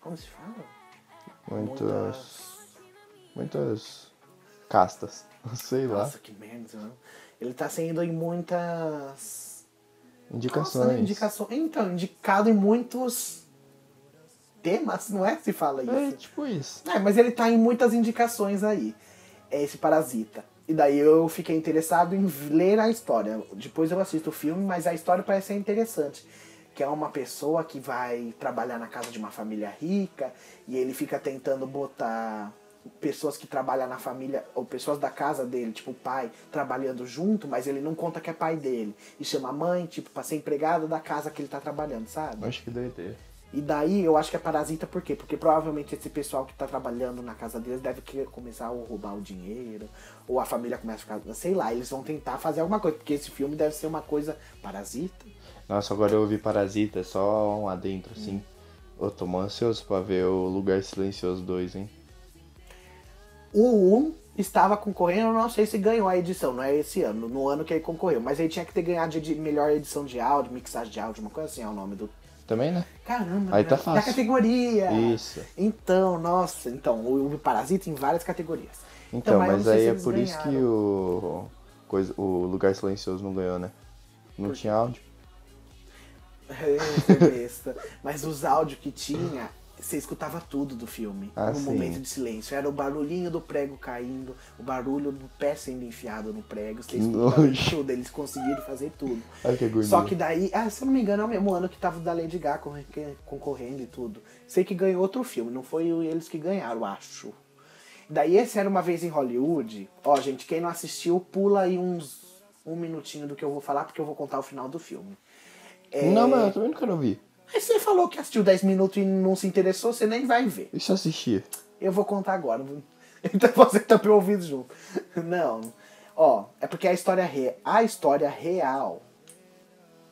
Como se fala? Muitas, muitas castas, sei lá, Nossa, que merda. né? Ele tá sendo em muitas. indicações. Nossa, né? indicações. Então, indicado em muitos temas, não é? Se fala isso. É tipo isso. É, mas ele tá em muitas indicações aí. É esse Parasita. E daí eu fiquei interessado em ler a história. Depois eu assisto o filme, mas a história parece ser interessante. Que é uma pessoa que vai trabalhar na casa de uma família rica e ele fica tentando botar pessoas que trabalham na família, ou pessoas da casa dele, tipo o pai, trabalhando junto, mas ele não conta que é pai dele. E chama a mãe, tipo, pra ser empregada da casa que ele tá trabalhando, sabe? Acho que doideira. E daí eu acho que é parasita por quê? Porque provavelmente esse pessoal que tá trabalhando na casa deles deve querer começar a roubar o dinheiro, ou a família começa a ficar, sei lá, eles vão tentar fazer alguma coisa, porque esse filme deve ser uma coisa parasita. Nossa, agora eu ouvi Parasita, só um adentro, assim. Eu tô mó ansioso pra ver o Lugar Silencioso 2, hein? O 1 estava concorrendo, eu não sei se ganhou a edição, não é esse ano, no ano que ele concorreu, mas ele tinha que ter ganhado de melhor edição de áudio, mixagem de áudio, uma coisa assim é o nome do. Também, né? Caramba, Aí tá da fácil. categoria. Isso. Então, nossa, então, o, o Parasita em várias categorias. Então, eu não mas aí é por isso que ganharam. o, coisa, o Lugar Silencioso não ganhou, né? Não Por tinha áudio. É. Mas os áudios que tinha, você escutava tudo do filme. Ah, no sim. momento de silêncio. Era o barulhinho do prego caindo, o barulho do pé sendo enfiado no prego. Você escutava tudo, eles conseguiram fazer tudo. Olha que. Só que daí, ah, se eu não me engano, é o mesmo ano que tava o da Lady Gaga corre- concorrendo e tudo. Sei que ganhou outro filme, não foi eles que ganharam, acho. Daí esse era uma vez em Hollywood. Ó, gente, quem não assistiu, pula aí uns um minutinho do que eu vou falar, porque eu vou contar o final do filme. É, Não, mas eu também não quero ouvir. Aí você falou que assistiu 10 minutos e não se interessou, você nem vai ver. E se eu assistir? Eu vou contar agora. Então você tampa o ouvido junto. Não. Ó, é porque a história, re... a história real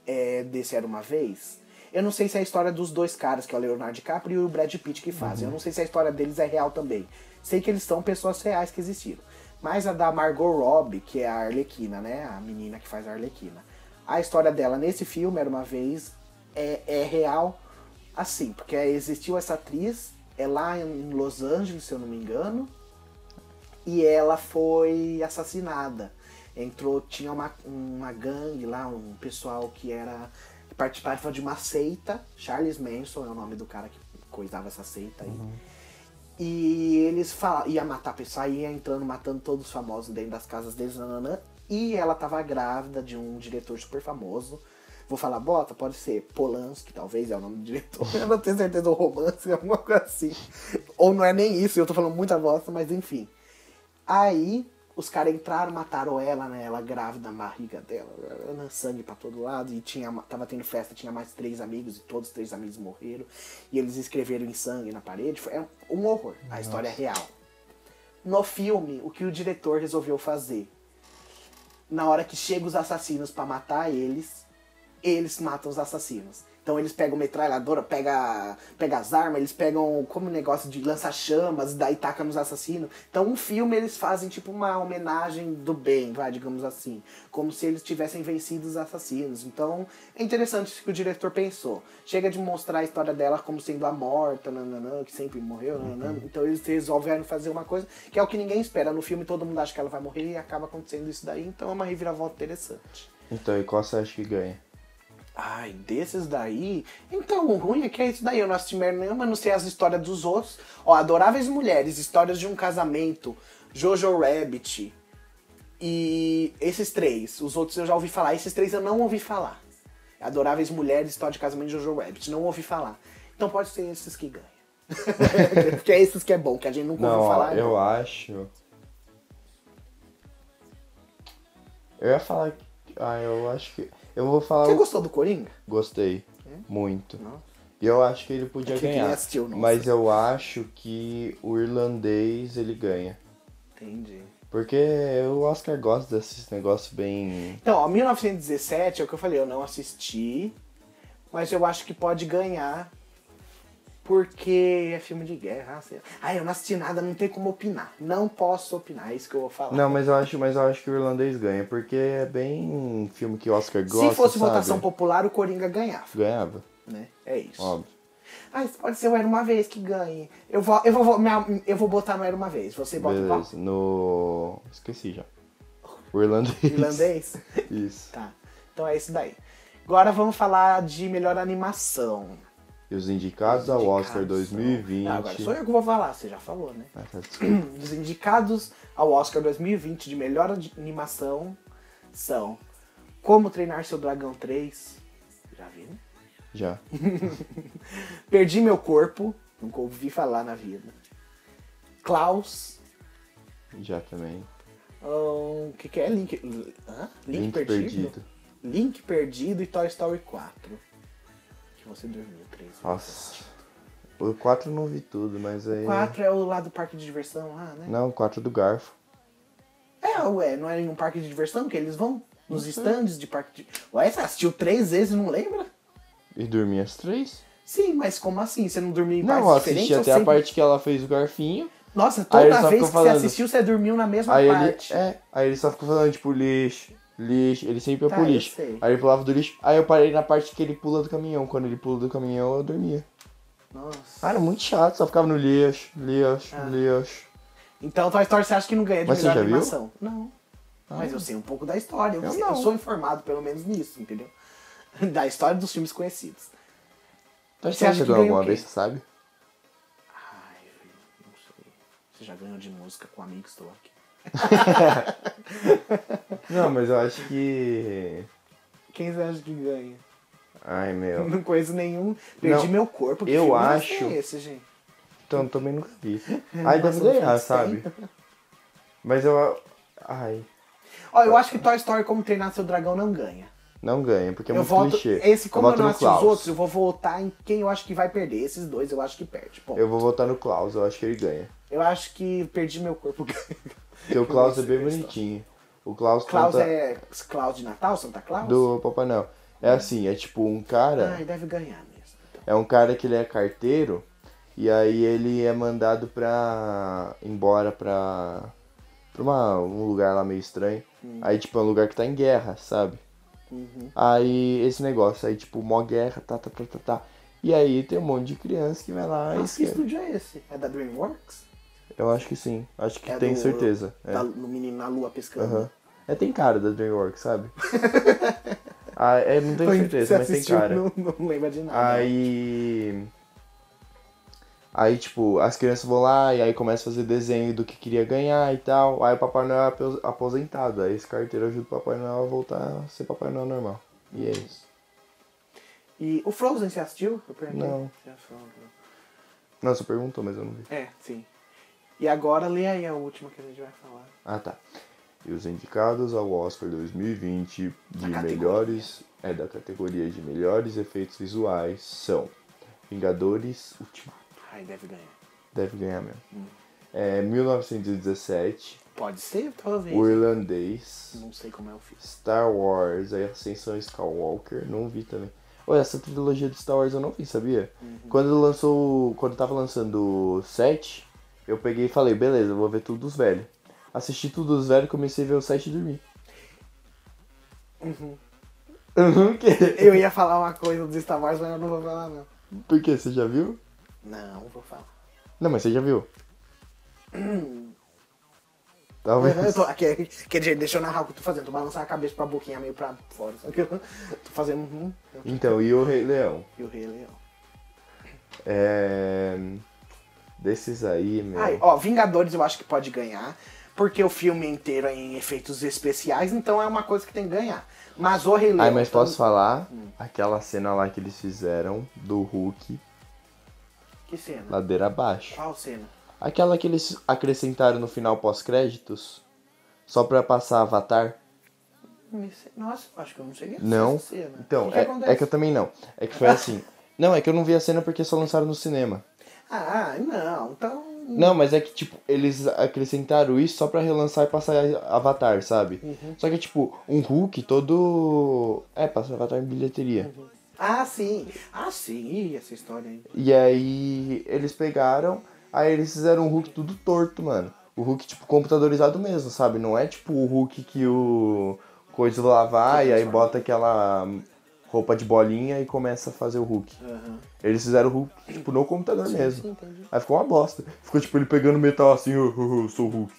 é, desse Era Uma Vez. Eu não sei se é a história dos dois caras, que é o Leonardo DiCaprio e o Brad Pitt que fazem. Eu não sei se a história deles é real também. Sei que eles são pessoas reais que existiram. Mas a da Margot Robbie, que é a Arlequina, né? A menina que faz a Arlequina. A história dela nesse filme, Era Uma Vez, é, é real assim. Porque existiu essa atriz, é lá em Los Angeles, se eu não me engano e ela foi assassinada. Entrou, tinha uma, uma gangue lá, um pessoal que era que participava de uma seita, Charles Manson é o nome do cara que coisava essa seita aí. E eles falavam, ia matar a pessoa, ia entrando, matando todos os famosos dentro das casas deles, nananã, e ela tava grávida de um diretor super famoso. Vou falar bota? Pode ser Polanski, talvez é o nome do diretor. Eu não tenho certeza do romance, alguma coisa assim. Ou não é nem isso, eu tô falando muita bosta, mas enfim. Aí os caras entraram, mataram ela, né? Ela grávida, a barriga dela, sangue pra todo lado. E tinha, tava tendo festa, tinha mais três amigos, e todos os três amigos morreram. E eles escreveram em sangue na parede. Foi é um horror. A história é real. No filme, o que o diretor resolveu fazer? Na hora que chegam os assassinos pra matar eles, eles matam os assassinos. Então eles pegam metralhadora, pega, pega as armas, eles pegam como um negócio de lança-chamas, daí taca nos assassinos. Então um filme eles fazem tipo uma homenagem do bem, vai, digamos assim. Como se eles tivessem vencido os assassinos. Então é interessante isso que o diretor pensou. Chega de mostrar a história dela como sendo a morta, nananã, que sempre morreu, nananã. Então eles resolveram fazer uma coisa que é o que ninguém espera. No filme todo mundo acha que ela vai morrer e acaba acontecendo isso daí. Então é uma reviravolta interessante. Então, e qual você acha que ganha? Ai, desses daí. Então, o ruim é que é isso daí. Eu não assisti merda nenhuma, não sei as histórias dos outros. Ó, Adoráveis Mulheres, Histórias de um Casamento, Jojo Rabbit. E esses três. Os outros eu já ouvi falar. Esses três eu não ouvi falar. Adoráveis Mulheres, História de Casamento e Jojo Rabbit. Não ouvi falar. Então pode ser esses que ganham. Porque é esses que é bom, que a gente nunca Não, ouviu falar. eu não. acho. Eu ia falar. Ah, eu acho que. Eu vou falar. Você o- gostou do Coringa? Gostei. Muito. Não. E eu acho que ele podia É que ganhar. assistiu. Mas eu acho que o irlandês ele ganha. Entendi. Porque o Oscar gosta desses negócios bem. Então, ó, 1917 é o que eu falei, eu não assisti, mas eu acho que pode ganhar porque é filme de guerra. Ah, lá. Ah, eu não assisti nada, não tem como opinar. Não posso opinar, é isso que eu vou falar. Não, mas eu acho, mas eu acho que o irlandês ganha, porque é bem um filme que o Oscar gosta. Se fosse sabe? votação popular, o Coringa ganhava, Ganhava, né? É isso. óbvio. Ah, isso pode ser o Era Uma Vez que ganhe. Eu vou, eu vou, minha- eu vou botar no Era Uma Vez. Você bota? Beleza. No. Esqueci já. O irlandês. Irlandês? Isso. tá. Então é isso daí. Agora vamos falar de melhor animação. E os indicados ao Oscar Indicados 2020. são- Ah, agora sou eu que vou falar, você já falou, né? Ah, tá. Os indicados ao Oscar 2020 de melhor animação são Como Treinar Seu Dragão 3. Já vi, né? Já. Perdi Meu Corpo. Nunca ouvi falar na vida. Klaus. Já também. O que, que é? Link. Hã? Link, Link perdido? perdido. Link Perdido e Toy Story 4. Você dormiu, 3. Nossa. O 4 eu não vi tudo, mas aí. 4 é o lá do parque de diversão lá, né? Não, o 4 do Garfo. É, ué, não é em um parque de diversão que eles vão? Nos stands de parque de. Ué, você assistiu três vezes e não lembra? E dormi as três? Sim, mas como assim? Você não dormiu em Não, eu partes assisti diferentes? até ou a sempre- parte que ela fez o garfinho. Nossa, ele toda vez que falando. você assistiu, você dormiu na mesma Aí ele. parte. É, aí ele só ficou falando, tipo, lixo, lixo. Ele sempre ia Tá, pro lixo. Aí ele pulava do lixo. Aí eu parei na parte que ele pula do caminhão. Quando ele pula do caminhão, eu dormia. Nossa. Ah, era muito chato, só ficava no lixo, lixo, Ah. lixo. Então Toy Story você acha que não ganha de Mas melhor já viu? animação? Não. Ah. Mas eu sei um pouco da história. Eu, Eu sei- não. eu sou informado pelo menos nisso, entendeu? Da história dos filmes conhecidos. Você acha você ganhou alguma vez, você sabe? Ai, não sei. Você já ganhou de música com amigos, estou aqui. Não, mas eu acho que. Quem você acha que ganha? Ai, meu. Não conheço nenhum. Perdi Não, meu corpo. Que eu filme acho- É esse, gente? Então também nunca vi. Ai, deve ganhar, sabe? Mas eu. Ai. Ó, eu acho que Toy Story Como Treinar Seu Dragão não ganha. Não ganha, porque é eu muito voto. clichê. Esse, como eu, voto não assisti os outros, eu vou votar em quem eu acho que vai perder. Esses dois eu acho que perde. Ponto. Eu vou votar no Klaus, eu acho que ele ganha. Eu acho que perdi meu corpo. Porque o Klaus é bem é bonitinho. O Klaus, Klaus é Klaus de Natal, Santa Claus? do Papai Noel. É assim, é tipo um cara. Ai, deve ganhar mesmo. então. É um cara que ele é carteiro e aí ele é mandado pra. embora pra. pra uma, um lugar lá meio estranho. Aí tipo é um lugar que tá em guerra, sabe? Uhum. Aí esse negócio, aí tipo, mó guerra, tá, tá, tá, tá, tá. E aí tem um monte de criança que vai lá e Nossa, que escreve. estúdio é esse? É da DreamWorks? Eu acho que sim, acho que É tenho do- certeza. É. Da, no menino na lua pescando. Aham. É, tem cara da DreamWorks, sabe? ah, é, não tenho certeza, mas tem cara. Não, não lembra de nada. Aí. Aí, tipo, as crianças vão lá e aí começa a fazer desenho do que queria ganhar e tal. Aí o Papai Noel é apo- aposentado. Aí esse carteiro ajuda o Papai Noel a voltar a ser Papai Noel normal. E é isso. E o Frozen você assistiu? Eu perguntei. Não. Não, você perguntou, mas eu não vi. É, sim. E agora lê aí a última que a gente vai falar. Ah, tá. E os indicados ao Oscar 2020 de melhores. É, da categoria de melhores efeitos visuais são Vingadores Ultimato. Ai, deve ganhar. Deve ganhar mesmo. Hum. É, 1917, Pode ser, talvez. O Irlandês. Não sei como é o filme. Star Wars, a Ascensão Skywalker, não vi também. Olha, essa trilogia de Star Wars eu não vi, sabia? Uhum. Quando lançou. Quando tava lançando o 7, eu peguei e falei, beleza, vou ver tudo dos velhos. Assisti tudo dos velhos, comecei a ver o 7 e dormi. Uhum. Uhum, que? Eu ia falar uma coisa do Star Wars, mas eu não vou falar, não. Por quê? Você já viu? Não, vou falar. Não, mas você já viu. Talvez. Eu tô, quer, quer dizer, deixa eu narrar o que eu tô fazendo. Tô balançando a cabeça pra boquinha meio pra fora. Só que eu tô fazendo. Uhum, Então, e o Rei Leão? e o Rei Leão. É. Desses aí, meu. Ai, ó, Vingadores eu acho que pode ganhar. Porque o filme inteiro é em efeitos especiais, então é uma coisa que tem que ganhar. Mas o Rei Leão. Ai, mas então- posso falar? Aquela cena lá que eles fizeram do Hulk, Que cena? ladeira abaixo. Qual cena? Aquela que eles acrescentaram no final pós-créditos, só pra passar Avatar. Nossa, acho que eu não cheguei a Não. essa cena. Então, que é, acontece? é que eu também não. É que foi assim. Não, é que eu não vi a cena porque só lançaram no cinema. Ah, não, então. Não, mas é que, tipo, eles acrescentaram isso só pra relançar e passar Avatar, sabe? Uhum. Só que, tipo, um Hulk todo. É, passa Avatar em bilheteria. Ah, sim. Ah, sim. Ih, essa história aí. E aí eles pegaram, aí eles fizeram um Hulk tudo torto, mano. O Hulk, tipo, computadorizado mesmo, sabe? Não é tipo o Hulk que o coisa lá vai e aí bota aquela roupa de bolinha e começa a fazer o Hulk. Aham. Eles fizeram o Hulk, tipo, no computador mesmo. Sim. Aí ficou uma bosta. Ficou tipo ele pegando metal assim, eu, eu, eu sou o Hulk.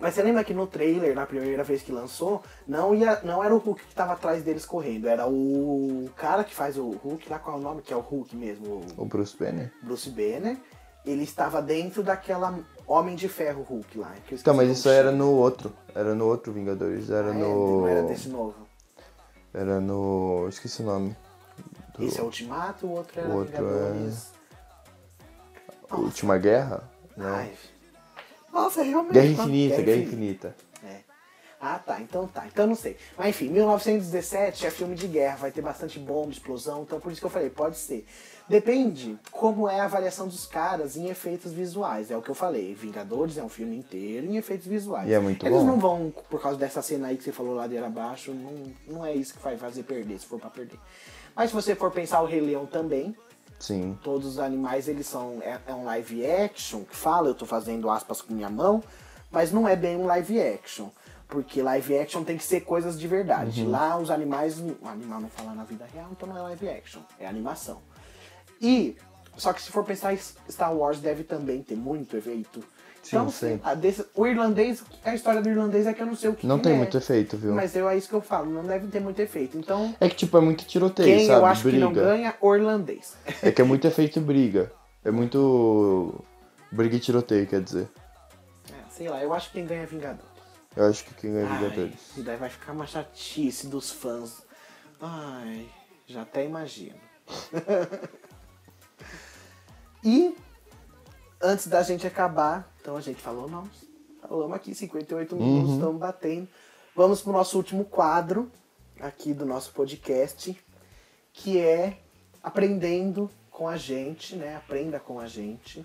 Mas você lembra que no trailer, na primeira vez que lançou, não, ia, não era o Hulk que tava atrás deles correndo, era o cara que faz o Hulk, lá qual é o nome, que é o Hulk mesmo, o O Bruce Banner. Bruce Banner. Ele estava dentro daquela Homem de Ferro Hulk lá. Então, mas isso era no outro. Era no outro Vingadores. Era Ah, é? no. Não era desse novo. Era no. Esqueci o nome. Do- Esse é o Ultimato, o outro era O outro Vingadores. Última Guerra? Não. Ai. Nossa, realmente. Guerra Infinita, Guerra Infinita. É. Ah, tá. Então tá. Então não sei. Mas enfim, 1917 é filme de guerra, vai ter bastante bomba, explosão, então por isso que eu falei, pode ser. Depende como é a avaliação dos caras em efeitos visuais. É o que eu falei. Vingadores é um filme inteiro em efeitos visuais. E é muito Eles bom. não vão, por causa dessa cena aí que você falou ladeira abaixo, não, não é isso que vai fazer perder, se for pra perder. Mas se você for pensar o Rei Leão também, Sim. todos os animais eles são é, é um live action que fala eu tô fazendo aspas com minha mão mas não é bem um live action porque live action tem que ser coisas de verdade lá os animais o animal não fala na vida real então não é live action é animação e só que se for pensar Star Wars deve também ter muito efeito Sim, então sim. desse- o irlandês a história do irlandês é que eu não sei o que Não que tem é, muito efeito, viu? mas eu, é isso que eu falo não deve ter muito efeito então É que, tipo, é muito tiroteio, quem sabe? eu acho briga. que não ganha o irlandês É que é muito efeito briga. É muito. Briga e tiroteio, quer dizer. É, sei lá, eu acho que quem ganha é Vingadores. Eu acho que quem ganha é Ai, Vingadores. e daí vai ficar uma chatice dos fãs. Ai, já até imagino. e antes da gente acabar, então a gente falou, não, falamos aqui 58 minutos, Uhum. estamos batendo. Vamos pro nosso último quadro aqui do nosso podcast, que é aprendendo com a gente, né? Aprenda com a gente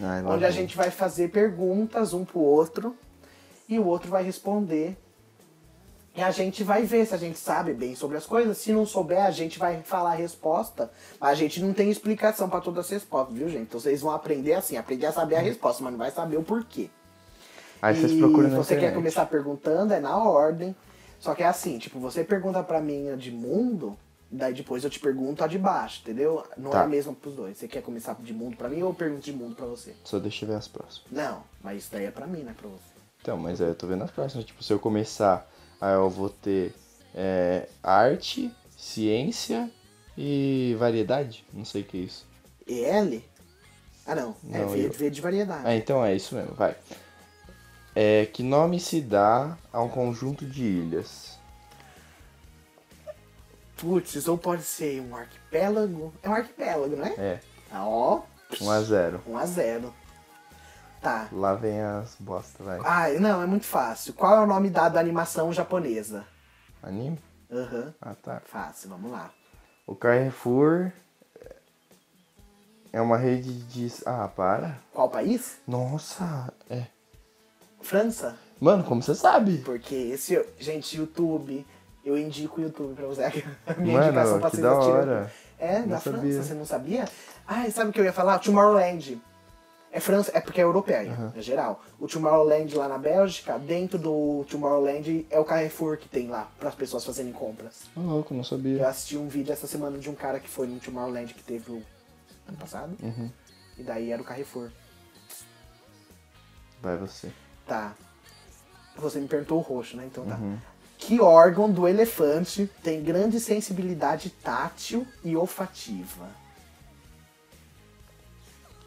Ai, onde a gente vai fazer perguntas um pro outro e o outro vai responder. E a gente vai ver se a gente sabe bem sobre as coisas. Se não souber, a gente vai falar a resposta. Mas a gente não tem explicação para todas as respostas, viu, gente? Então vocês vão aprender assim, aprender a saber a resposta, mas não vai saber o porquê. Aí vocês procuram na você quer começar perguntando, é na ordem. Só que é assim, tipo, você pergunta pra mim a de mundo, daí depois eu te pergunto a de baixo, entendeu? Não Tá. é a mesma pros dois. Você quer começar de mundo pra mim ou eu pergunto de mundo pra você? Só deixa eu ver as próximas. Não, mas isso daí é pra mim, não é pra você. Então, mas aí eu tô vendo as próximas. Tipo, se eu começar, aí eu vou ter é, arte, ciência e variedade. Não sei o que é isso. EL? Ah, não. é Não, V, eu- v de variedade. Ah, então é isso mesmo, vai. É, que nome se dá a um conjunto de ilhas? Putz, ou pode ser um arquipélago. É um arquipélago, não é? É, Ah, ó. 1 a 0 1 a 0 Tá. Lá vem as bosta, vai. Ah, não, é muito fácil. Qual é o nome dado à animação japonesa? Anime? Aham. Ah, tá. Fácil, vamos lá. O Carrefour é uma rede de. Ah, para. Qual país? Nossa, é. França? Mano, como você sabe? Porque esse, gente, YouTube, eu indico o YouTube pra você. A minha Mano, indicação pra vocês da hora. É, Não da sabia. França, você não sabia? Ah, sabe o que eu ia falar? Tomorrowland. É França, é porque é europeia, é geral. O Tomorrowland lá na Bélgica, dentro do Tomorrowland é o Carrefour que tem lá, para as pessoas fazerem compras. Ô, louco, não Eu sabia. assisti um vídeo essa semana de um cara que foi no Tomorrowland que teve o ano passado. Uhum. E daí era o Carrefour. Vai você. Tá. Você me perguntou o roxo, né? Então tá. Uhum. Que órgão do elefante tem grande sensibilidade tátil e olfativa?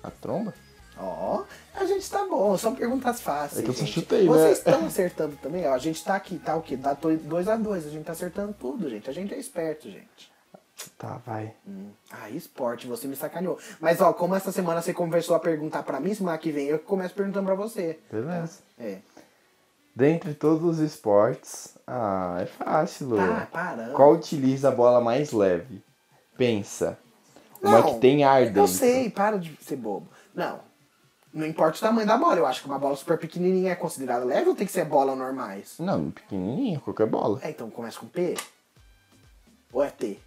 A tromba? Ó, a gente tá bom, são perguntas fáceis. É que eu só gente. chutei, né? Vocês estão acertando também, ó. A gente tá aqui, tá o quê? Dá 2 a 2 a gente tá acertando tudo, gente. A gente é esperto, gente. Tá, vai. Hum. Ah, esporte, você me sacaneou. Mas ó, como essa semana você conversou a perguntar pra mim, semana que vem eu começo perguntando pra você. Beleza. É. Dentre todos os esportes, Ah, é fácil, Lu. Tá, para. Qual utiliza a bola mais leve? Pensa. Uma Não, que tem ar dentro. Eu sei, para de ser bobo. Não. Não importa o tamanho da bola. Eu acho que uma bola super pequenininha é considerada leve ou tem que ser bola normais? Não, pequenininha, qualquer bola. É, então começa com P? Ou é T?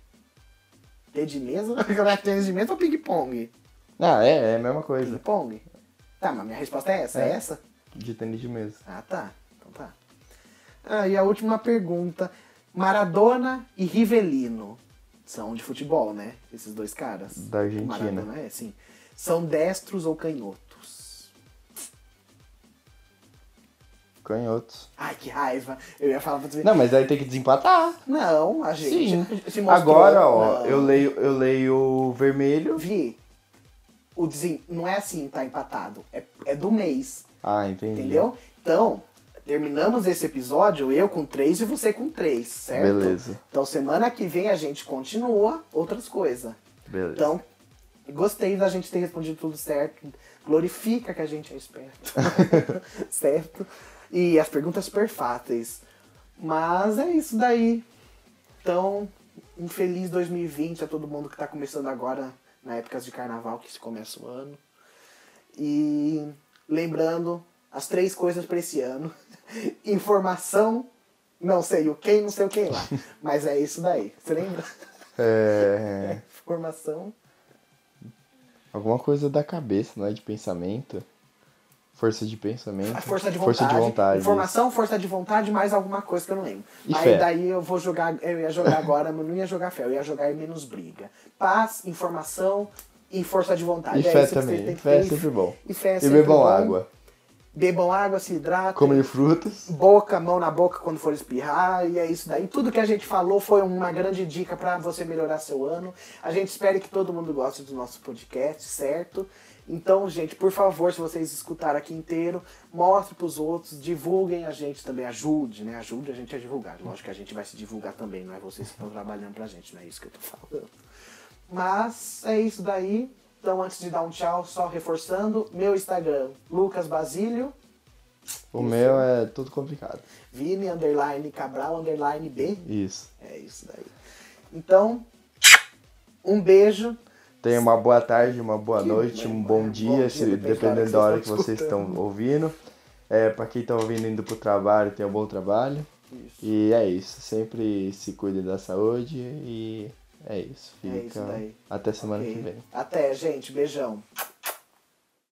T de mesa? É tênis de mesa ou ping-pong? Ah, é, é a mesma coisa. Ping-pong? Tá, mas minha resposta é essa? É, É. essa? De tênis de mesa. Ah, tá. Então tá. Ah, e a última pergunta. Maradona e Rivelino. São de futebol, né? Esses dois caras. Da Argentina. Maradona é, sim. São destros ou canhotos? Canhotos. Ai, que raiva. Eu ia falar pra você. Não, mas aí tem que desempatar. Não, a gente Sim. se mostrou. Agora, ó, Não. eu leio, eu leio vermelho. Vi, o desen... não é assim, tá empatado. É, é do mês, Ah, entendi. entendeu? Então, terminamos esse episódio, eu com três e você com três, certo? Beleza. Então, semana que vem a gente continua outras coisas. Beleza. Então, gostei da gente ter respondido tudo certo. Glorifica que a gente é esperto. certo? E as perguntas super fáceis. Mas é isso daí. Então, um feliz 2020 a todo mundo que tá começando agora na épocas de carnaval que se começa o ano. E lembrando as três coisas para esse ano. Informação, não sei o quem, não sei o quem lá. Mas é isso daí. Você lembra? É, Informação. alguma coisa da cabeça, não é de pensamento. Força de pensamento. Força de vontade. Força de vontade. Informação, força de vontade, mais alguma coisa que eu não lembro. E Aí fé. daí eu vou jogar, eu ia jogar agora, mas não ia jogar fé, eu ia jogar menos briga. Paz, informação e força de vontade. E é fé isso que você também. tem que Fé é sempre bom. E fé é E sempre bebam bom. água. Bebam água, se hidratem. Comer frutas. Boca, mão na boca quando for espirrar, e é isso daí. Tudo que a gente falou foi uma grande dica para você melhorar seu ano. A gente espera que todo mundo goste do nosso podcast, certo? Então, gente, por favor, se vocês escutaram aqui inteiro, mostre pros outros, divulguem a gente também, ajude, né? Ajude a gente a divulgar. Lógico que a gente vai se divulgar também, não é vocês que estão trabalhando pra gente, não é isso que eu tô falando. Mas é isso daí. Então, antes de dar um tchau, só reforçando, meu Instagram, Lucas Basílio. O meu é tudo complicado. Vini, underline, Cabral, underline, B. Isso. É isso daí. Então, um beijo. Tenha uma boa tarde, uma boa Que noite, um bom bom dia, dia, se, dependendo da hora que vocês estão ouvindo. É, pra quem tá ouvindo indo pro trabalho, tenha um bom trabalho. Isso. E é isso. Sempre se cuidem da saúde e é isso. É Fica isso daí. até semana Ok. que vem. Até, gente. Beijão.